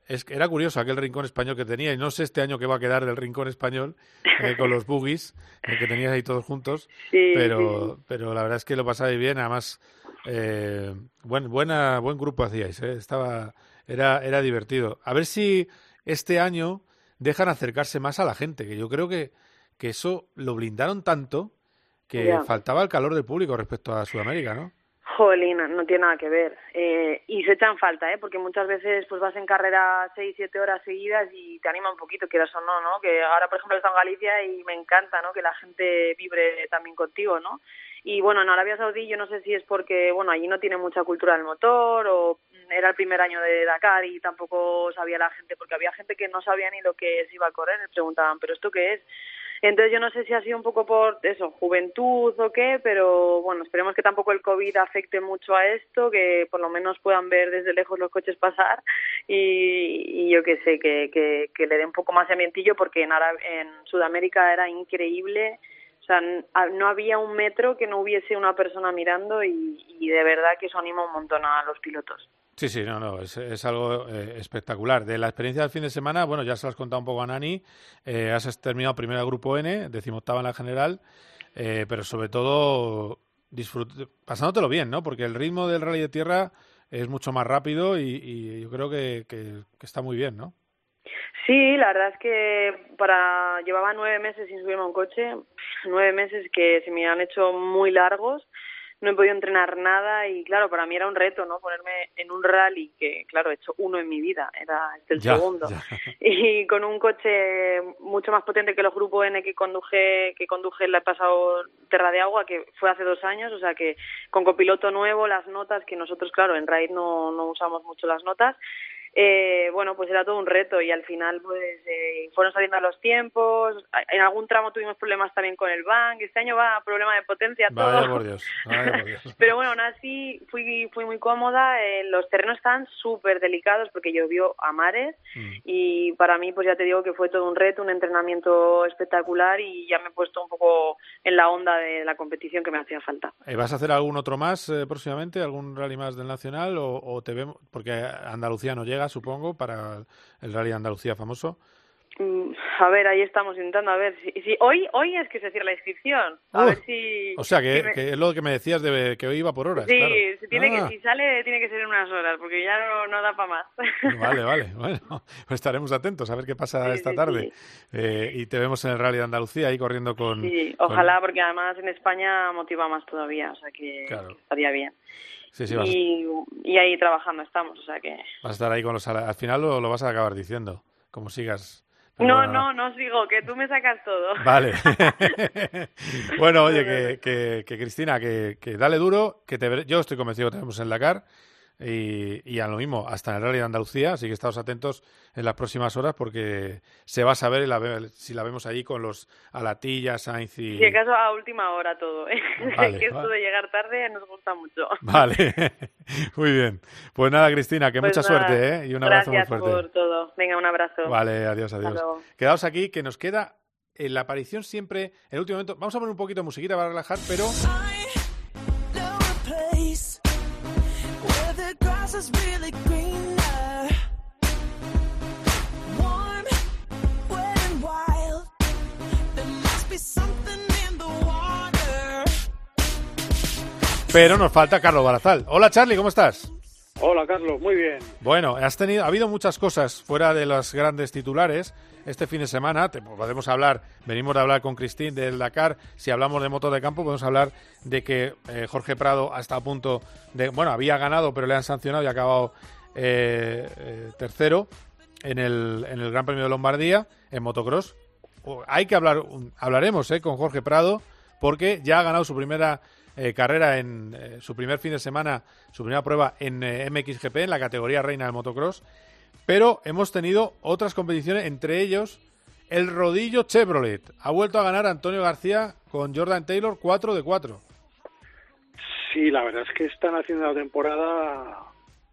Es, era curioso aquel rincón español que tenía, y no sé este año qué va a quedar del rincón español eh, con los boogies eh, que tenías ahí todos juntos, [laughs] Sí, pero, sí. pero la verdad es que lo pasabais bien, además, eh, buen, buena, buen grupo hacíais, eh, estaba, era, era divertido. A ver si este año dejan acercarse más a la gente, que yo creo que, que eso lo blindaron tanto que faltaba el calor del público respecto a Sudamérica, ¿no? Jolina, no tiene nada que ver. Eh, y se echan falta, ¿eh? Porque muchas veces pues vas en carrera seis, siete horas seguidas y te anima un poquito, quieras o no, ¿no? Que ahora, por ejemplo, he estado en Galicia y me encanta, ¿no? Que la gente vibre también contigo, ¿no? Y bueno, en Arabia Saudí yo no sé si es porque, bueno, allí no tiene mucha cultura del motor o era el primer año de Dakar y tampoco sabía la gente, porque había gente que no sabía ni lo que se iba a correr, me preguntaban, ¿pero esto qué es? Entonces yo no sé si ha sido un poco por eso, juventud o qué, pero bueno, esperemos que tampoco el COVID afecte mucho a esto, que por lo menos puedan ver desde lejos los coches pasar y, y yo que sé, que, que, le dé un poco más de ambientillo porque en, en Sudamérica era increíble, o sea, no había un metro que no hubiese una persona mirando y, y de verdad que eso anima un montón a los pilotos. Sí, sí, no, no, es, es algo eh, espectacular. De la experiencia del fin de semana, bueno, ya se lo has contado un poco a Nani, eh, has terminado primero el grupo N, decimoctava en la general, eh, pero sobre todo pasándotelo bien, ¿no? Porque el ritmo del rally de tierra es mucho más rápido y, y yo creo que, que- que está muy bien, ¿no? Sí, la verdad es que para llevaba nueve meses sin subirme a un coche, nueve meses que se me han hecho muy largos, no he podido entrenar nada y claro, para mí era un reto, ¿no? Ponerme en un rally que, claro, he hecho uno en mi vida, era este el Ya, segundo. ya. [laughs] Y con un coche mucho más potente que los Grupo N que conduje, que conduje el pasado Terra de Agua, que fue hace dos años, o sea que con copiloto nuevo, las notas, que nosotros, claro, en RAID no, no usamos mucho las notas, eh, bueno, pues era todo un reto y al final pues eh, fueron saliendo los tiempos, en algún tramo tuvimos problemas también con el bank, este año va problema de potencia todo. Vaya por Dios, vaya por Dios. [laughs] Pero bueno, aún así fui, fui muy cómoda, eh, los terrenos están súper delicados porque llovió a mares Mm. y para mí pues ya te digo que fue todo un reto, un entrenamiento espectacular y ya me he puesto un poco en la onda de la competición que me hacía falta. Eh, ¿Vas a hacer algún otro más eh, próximamente? ¿Algún rally más del Nacional? ¿O, o te vemos? Porque Andalucía no llega, supongo, para el rally de Andalucía famoso. Mm, A ver, ahí estamos intentando, a ver si, si hoy hoy es que se cierra la inscripción, a Uh, ver si... O sea, que, si me- que es lo que me decías de que hoy iba por horas. Sí, claro. si, tiene Ah, que, si sale tiene que ser en unas horas, porque ya no, no da para más. Vale, vale. Bueno, [laughs] pues estaremos atentos a ver qué pasa Sí, esta sí, tarde. Eh, y te vemos en el rally de Andalucía ahí corriendo con... Sí, con- ojalá, porque además en España motiva más todavía, o sea que Claro. estaría bien. Sí, sí, vas, Y, y ahí trabajando estamos, o sea que... vas a estar ahí con los... Al final lo, lo vas a acabar diciendo, como sigas. No, bueno, no, no sigo, que tú me sacas todo. [laughs] [laughs] Vale. [laughs] bueno, oye, que, que, que Cristina, que, que dale duro, que te yo estoy convencido que tenemos en Dakar y, y a lo mismo, hasta en el Rally de Andalucía, así que estamos atentos en las próximas horas porque se va a saber la si la vemos allí con los Alatilla, Sainz y... Si acaso a última hora todo, ¿eh? [laughs] Vale, que esto vale. de llegar tarde nos gusta mucho. Vale, [laughs] muy bien. Pues nada, Cristina, que Pues mucha nada, suerte, ¿eh? Y un abrazo Gracias muy fuerte. por todo. Venga, un abrazo. Vale, adiós, adiós. Quedaos aquí, que nos queda en la aparición siempre, en el último momento. Vamos a poner un poquito de musiquita para relajar, pero pero nos falta Carlos Barazal. Hola, Charlie, ¿cómo estás? Hola, Carlos, muy bien. Bueno, has tenido, ha habido muchas cosas fuera de los grandes titulares este fin de semana. Te, podemos hablar, venimos de hablar con Cristín del Dakar. Si hablamos de moto de campo, podemos hablar de que eh, Jorge Prado hasta a punto de, bueno, había ganado, pero le han sancionado y ha acabado eh, eh, tercero en el, en el Gran Premio de Lombardía en motocross. Hay que hablar, hablaremos eh, con Jorge Prado porque ya ha ganado su primera eh, carrera en eh, su primer fin de semana, su primera prueba en eh, MXGP, en la categoría reina del motocross. Pero hemos tenido otras competiciones, entre ellos el rodillo Chevrolet. Ha vuelto a ganar Antonio García con Jordan Taylor 4 de 4. Sí, la verdad es que están haciendo una temporada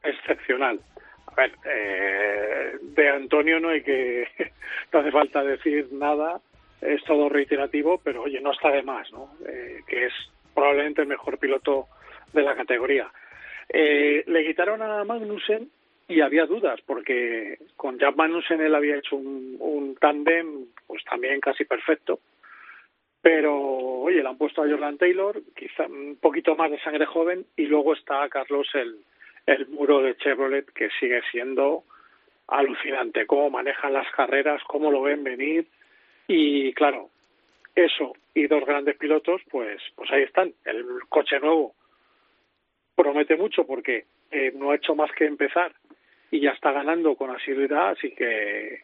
excepcional. A ver, eh, de Antonio no hay que, [laughs] no hace falta decir nada, es todo reiterativo, pero oye, no está de más, ¿no? Eh, que es probablemente el mejor piloto de la categoría. Eh, le quitaron a Magnussen y había dudas, porque con Jack Magnussen él había hecho un, un tándem pues también casi perfecto, pero oye, le han puesto a Jordan Taylor, quizá un poquito más de sangre joven, y luego está Carlos el, el muro de Chevrolet, que sigue siendo alucinante, cómo manejan las carreras, cómo lo ven venir, y claro, eso y dos grandes pilotos, pues, pues ahí están. El coche nuevo promete mucho porque eh, no ha hecho más que empezar y ya está ganando con asiduidad, así que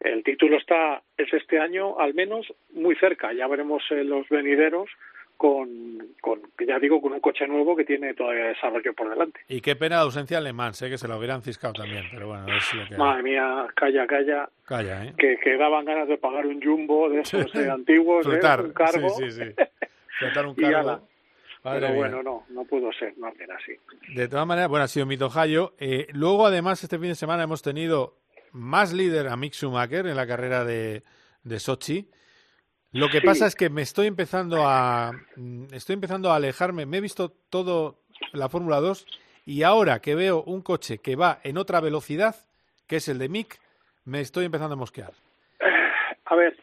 el título está es este año al menos muy cerca. Ya veremos en los venideros con, con ya digo con un coche nuevo que tiene todavía desarrollo por delante. Y qué pena la ausencia de Le Mans, sé que se lo hubieran ciscado también, pero bueno, es lo que hay. Madre mía, calla, calla, Calla, ¿eh? que, que daban ganas de pagar un jumbo de esos eh, antiguos, ¿eh? Un cargo. sí, sí, sí. Flotar un [laughs] cargo. Madre Pero mía. bueno, no, no pudo ser, más bien así. De todas maneras, bueno, ha sido mi tocayo. Eh, luego, además, este fin de semana hemos tenido más líder a Mick Schumacher en la carrera de, de Sochi. Lo que Sí. pasa es que me estoy empezando a mm, estoy empezando a alejarme. Me he visto todo la Fórmula 2 y ahora que veo un coche que va en otra velocidad, que es el de Mick, me estoy empezando a mosquear. [sighs] A ver,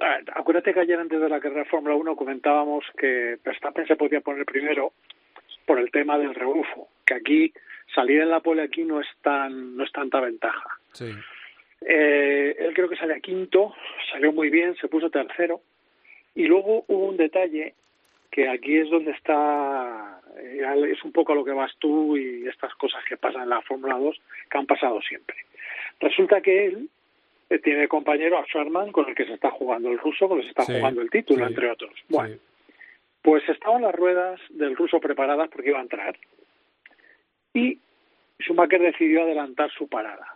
eh, acuérdate que ayer antes de la carrera de Fórmula 1 comentábamos que Verstappen se podía poner primero por el tema del rebufo, que aquí salir en la pole aquí no es tan no es tanta ventaja. Sí. Eh, él creo que salía quinto, salió muy bien, se puso tercero. Y luego hubo un detalle que aquí es donde está, eh, es un poco a lo que vas tú y estas cosas que pasan en la Fórmula 2, que han pasado siempre. Resulta que él eh, tiene compañero a Sherman con el que se está jugando el ruso, con el que se está Sí, jugando el título, sí, entre otros. Bueno, pues estaban las ruedas del ruso preparadas porque iba a entrar. Y Schumacher decidió adelantar su parada.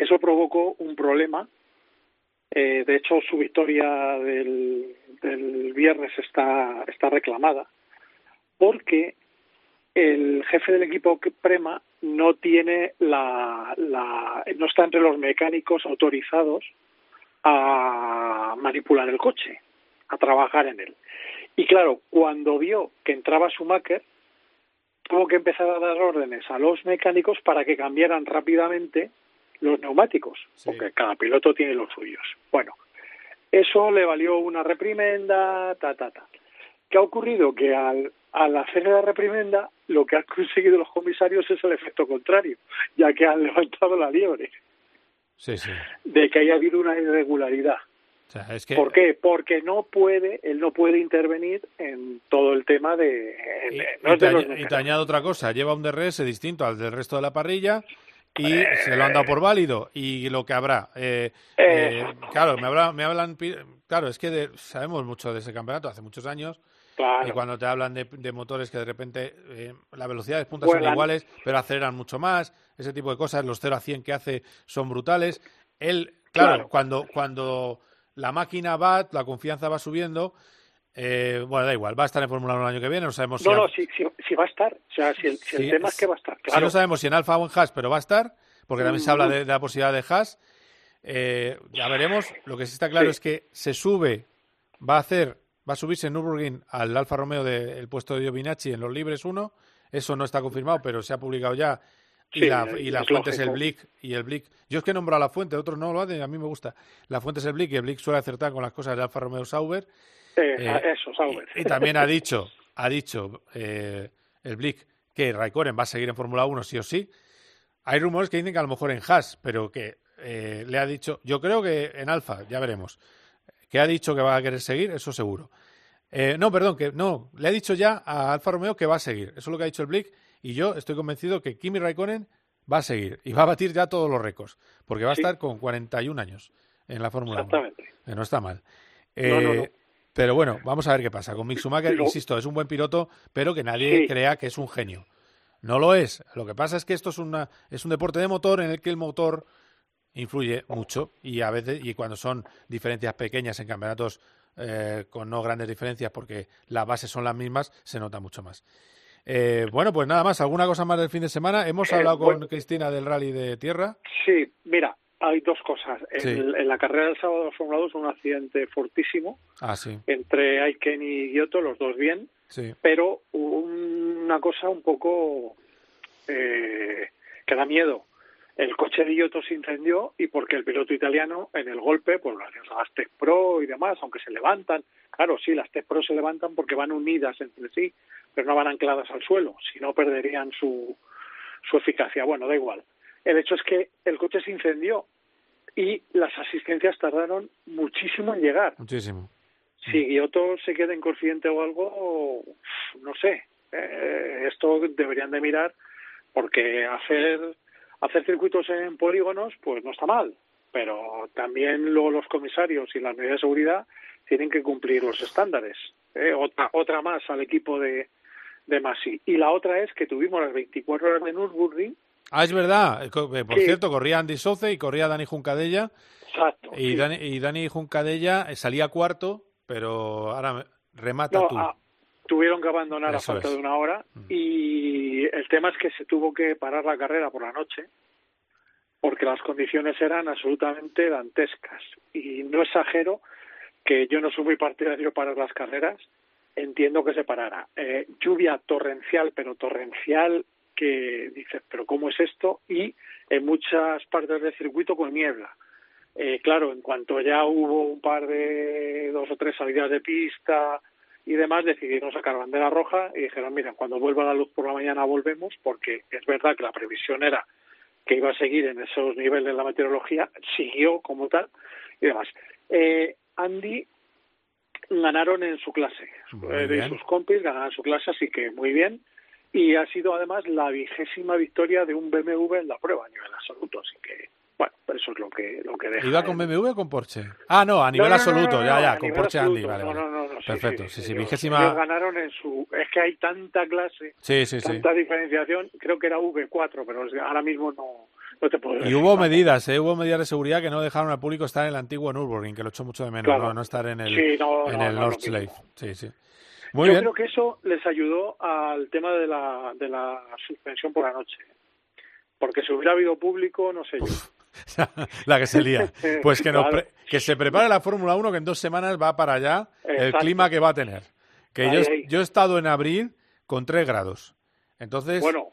Eso provocó un problema. Eh, de hecho, su victoria del, viernes está, está reclamada porque el jefe del equipo Prema no tiene la, la no está entre los mecánicos autorizados a manipular el coche, a trabajar en él. Y claro, cuando vio que entraba Schumacher, tuvo que empezar a dar órdenes a los mecánicos para que cambiaran rápidamente los neumáticos, porque cada piloto tiene los suyos. Bueno, eso le valió una reprimenda, ta, ta, ta. ¿Qué ha ocurrido? Que al, al hacer la reprimenda, lo que han [laughs] conseguido los comisarios es el efecto contrario, ya que han levantado la liebre Sí, sí. de que haya habido una irregularidad. O sea, es que ¿Por qué? Porque no puede, él no puede intervenir en todo el tema de... en- no y, los y otra cosa, lleva un DRS distinto al del resto de la parrilla y se lo han dado por válido y lo que habrá. Eh, eh, claro, me, me hablan, claro, es que de- sabemos mucho de ese campeonato hace muchos años Claro. y cuando te hablan de, de motores que de repente eh, la velocidad de punta son Vuelan. iguales, pero aceleran mucho más, ese tipo de cosas, los 0 a 100 que hace son brutales. Él, claro, Claro. cuando cuando la máquina va, la confianza va subiendo, eh, bueno, da igual, va a estar en Fórmula 1 el año que viene, no sabemos No, si no, ha- si, si, si va a estar. O sea, si el, si el tema es que va a estar. Claro. no sabemos si en Alfa o en Haas, pero va a estar, porque también se habla de, de la posibilidad de Haas. Eh, ya veremos. Lo que sí está claro Sí. es que se sube, va a hacer, va a subirse en Nürburgring al Alfa Romeo del puesto de Giovinacci en los libres 1. Eso no está confirmado, pero se ha publicado ya. Y Sí, la, es y la fuente es el. Blick y el Blick. Yo es que he nombrado a la fuente, otros no lo hacen, a mí me gusta. La fuente es el Blick y el Blick suele acertar con las cosas de Alfa Romeo Sauber. Eh, Eh, eso. Y también ha dicho, ha dicho eh, el Blick que Raikkonen va a seguir en Fórmula 1 sí o sí. Hay rumores que dicen que a lo mejor en Haas, pero que eh, le ha dicho, yo creo que en Alfa, ya veremos, que ha dicho que va a querer seguir, eso seguro. Eh, no, perdón, que no, le ha dicho ya a Alfa Romeo que va a seguir, eso es lo que ha dicho el Blick, y yo estoy convencido que Kimi Raikkonen va a seguir y va a batir ya todos los récords, porque va Sí. a estar con 41 años en la Fórmula 1. Exactamente. Eh, no está mal. No, no, no. Pero bueno, vamos a ver qué pasa. Con Mick Schumacher, insisto, es un buen piloto, pero que nadie Sí. crea que es un genio. No lo es. Lo que pasa es que esto es, una, es un deporte de motor en el que el motor influye mucho y a veces y cuando son diferencias pequeñas en campeonatos eh, con no grandes diferencias porque las bases son las mismas se nota mucho más Eh, bueno pues nada más alguna cosa más del fin de semana hemos Eh, hablado con bueno. Cristina del rally de tierra Sí, mira, hay dos cosas. En, Sí. en la carrera del sábado de Fórmula 2 un accidente fortísimo ah sí entre Aiken y Giotto, los dos bien, sí pero un- una cosa un poco eh, que da miedo. El coche de Giotto se incendió y porque el piloto italiano en el golpe, pues las Tech Pro y demás, aunque se levantan, claro, sí, las Tech Pro se levantan porque van unidas entre sí, pero no van ancladas al suelo, si no perderían su, su eficacia. Bueno, da igual. El hecho es que el coche se incendió y las asistencias tardaron muchísimo en llegar. muchísimo Si Giotto se queda inconsciente o algo, no sé. Eh, esto deberían de mirar porque hacer hacer circuitos en polígonos pues no está mal, pero también luego los comisarios y las medidas de seguridad tienen que cumplir los estándares. Eh, otra otra más al equipo de de Masi. Y la otra es que tuvimos las 24 horas de Nürburgring. Ah es verdad Eh, eh, por Sí. cierto corría Andy Souce y corría Dani Juncadella Exacto. y sí. Dani, y Dani Juncadella eh, salía cuarto pero ahora remata No, tú ah, tuvieron que abandonar Eso a falta es. Mm. de una hora y el tema es que se tuvo que parar la carrera por la noche porque las condiciones eran absolutamente dantescas y no exagero que yo no soy muy partidario para las carreras entiendo que se parara Eh, lluvia torrencial pero torrencial que dices pero cómo es esto y en muchas partes del circuito con niebla eh, claro, en cuanto ya hubo un par de dos o tres salidas de pista y demás, decidieron sacar bandera roja y dijeron, miren, cuando vuelva la luz por la mañana volvemos, porque es verdad que la previsión era que iba a seguir en esos niveles de la meteorología, siguió como tal y demás. Eh, Andy ganaron en su clase, eh, de sus compis ganaron en su clase, así que muy bien. Y ha sido además la vigésima victoria de un BMW en la prueba a nivel absoluto, así que bueno, eso es lo que lo que deja. ¿Iba con BMW o con Porsche? Ah, no, a nivel No, no, no, absoluto, no, ya, ya, con Porsche absoluto. Andy, vale, No, vale. no, no, no, Perfecto, sí, sí, sí, ellos- vigésima. ellos ganaron en su. Es que hay tanta clase, Sí, sí, sí. tanta diferenciación. Creo que era V4, pero ahora mismo no, no te puedo Y hubo medidas, ¿eh? hubo medidas de seguridad que no dejaron al público estar en el antiguo Nürburgring, que lo echó mucho de menos, Claro. no, no estar en el, Sí, no, en no, el Nordschleife. Sí, sí. Muy Yo bien. creo que eso les ayudó al tema de la, de la suspensión por la noche. Porque si hubiera habido público, no sé yo. [laughs] la que se lía. [laughs] Pues que, nos pre- que se prepare la Fórmula 1, que en dos semanas va para allá el clima que va a tener. Que Ahí, yo, ahí. yo he estado en abril con 3 grados. Entonces, Bueno,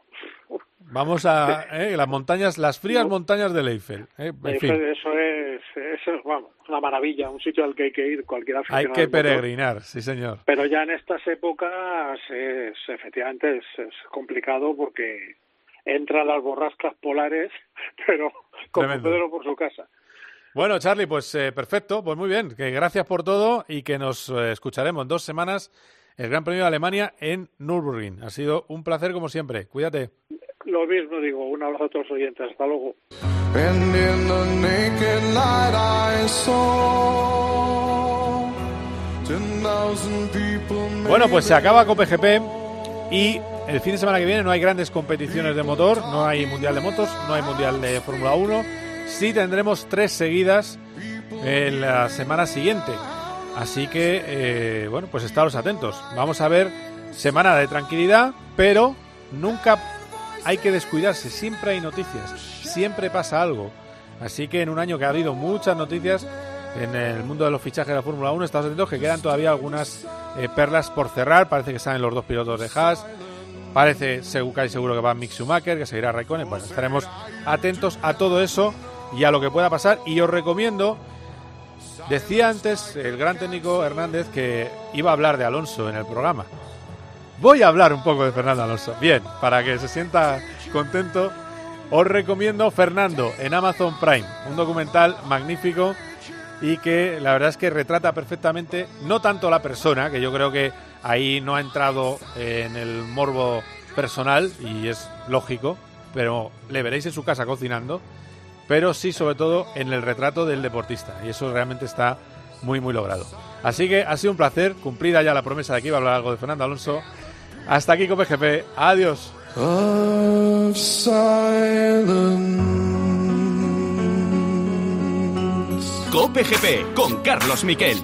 vamos a... ¿eh? Las montañas, las frías montañas del Eiffel. ¿eh? En fin, eso es, es, vamos, una maravilla, un sitio al que hay que ir cualquier hay que peregrinar, sí señor. Pero ya en estas épocas es, efectivamente es, es complicado porque entran las borrascas polares, [laughs] pero como Tremendo. Pedro por su casa. Bueno, Charlie, pues eh, perfecto, pues muy bien. Que gracias por todo y que nos eh, escucharemos en dos semanas el Gran Premio de Alemania en Nürburgring. Ha sido un placer como siempre. Cuídate. Lo mismo digo, un abrazo a todos los oyentes, hasta luego. And in the naked light I saw 10,000 people Bueno, pues se acaba COPE y el fin de semana que viene no hay grandes competiciones de motor, no hay Mundial de Motos, no hay Mundial de Fórmula 1. Sí tendremos tres seguidas en la semana siguiente. Así que, eh, bueno, pues estaros atentos. Vamos a ver semana de tranquilidad, pero nunca hay que descuidarse. Siempre hay noticias, siempre pasa algo. Así que en un año que ha habido muchas noticias en el mundo de los fichajes de la Fórmula 1, estamos atentos que quedan todavía algunas eh, perlas por cerrar. Parece que salen los dos pilotos de Haas. Parece casi seguro que va Mick Schumacher, que seguirá Raikkonen. Bueno, estaremos atentos a todo eso y a lo que pueda pasar. Y os recomiendo, decía antes el gran técnico Hernández que iba a hablar de Alonso en el programa. voy a hablar un poco de Fernando Alonso. Bien, para que se sienta contento, os recomiendo Fernando en Amazon Prime, un documental magnífico y que la verdad es que retrata perfectamente no tanto la persona, que yo creo que ahí no ha entrado en el morbo personal y es lógico, pero le veréis en su casa cocinando, pero sí sobre todo en el retrato del deportista y eso realmente está muy muy logrado. Así que ha sido un placer, cumplida ya la promesa de que iba a hablar algo de Fernando Alonso. Hasta aquí PGP, adiós. Of silence. Cope GP con Carlos Miquel.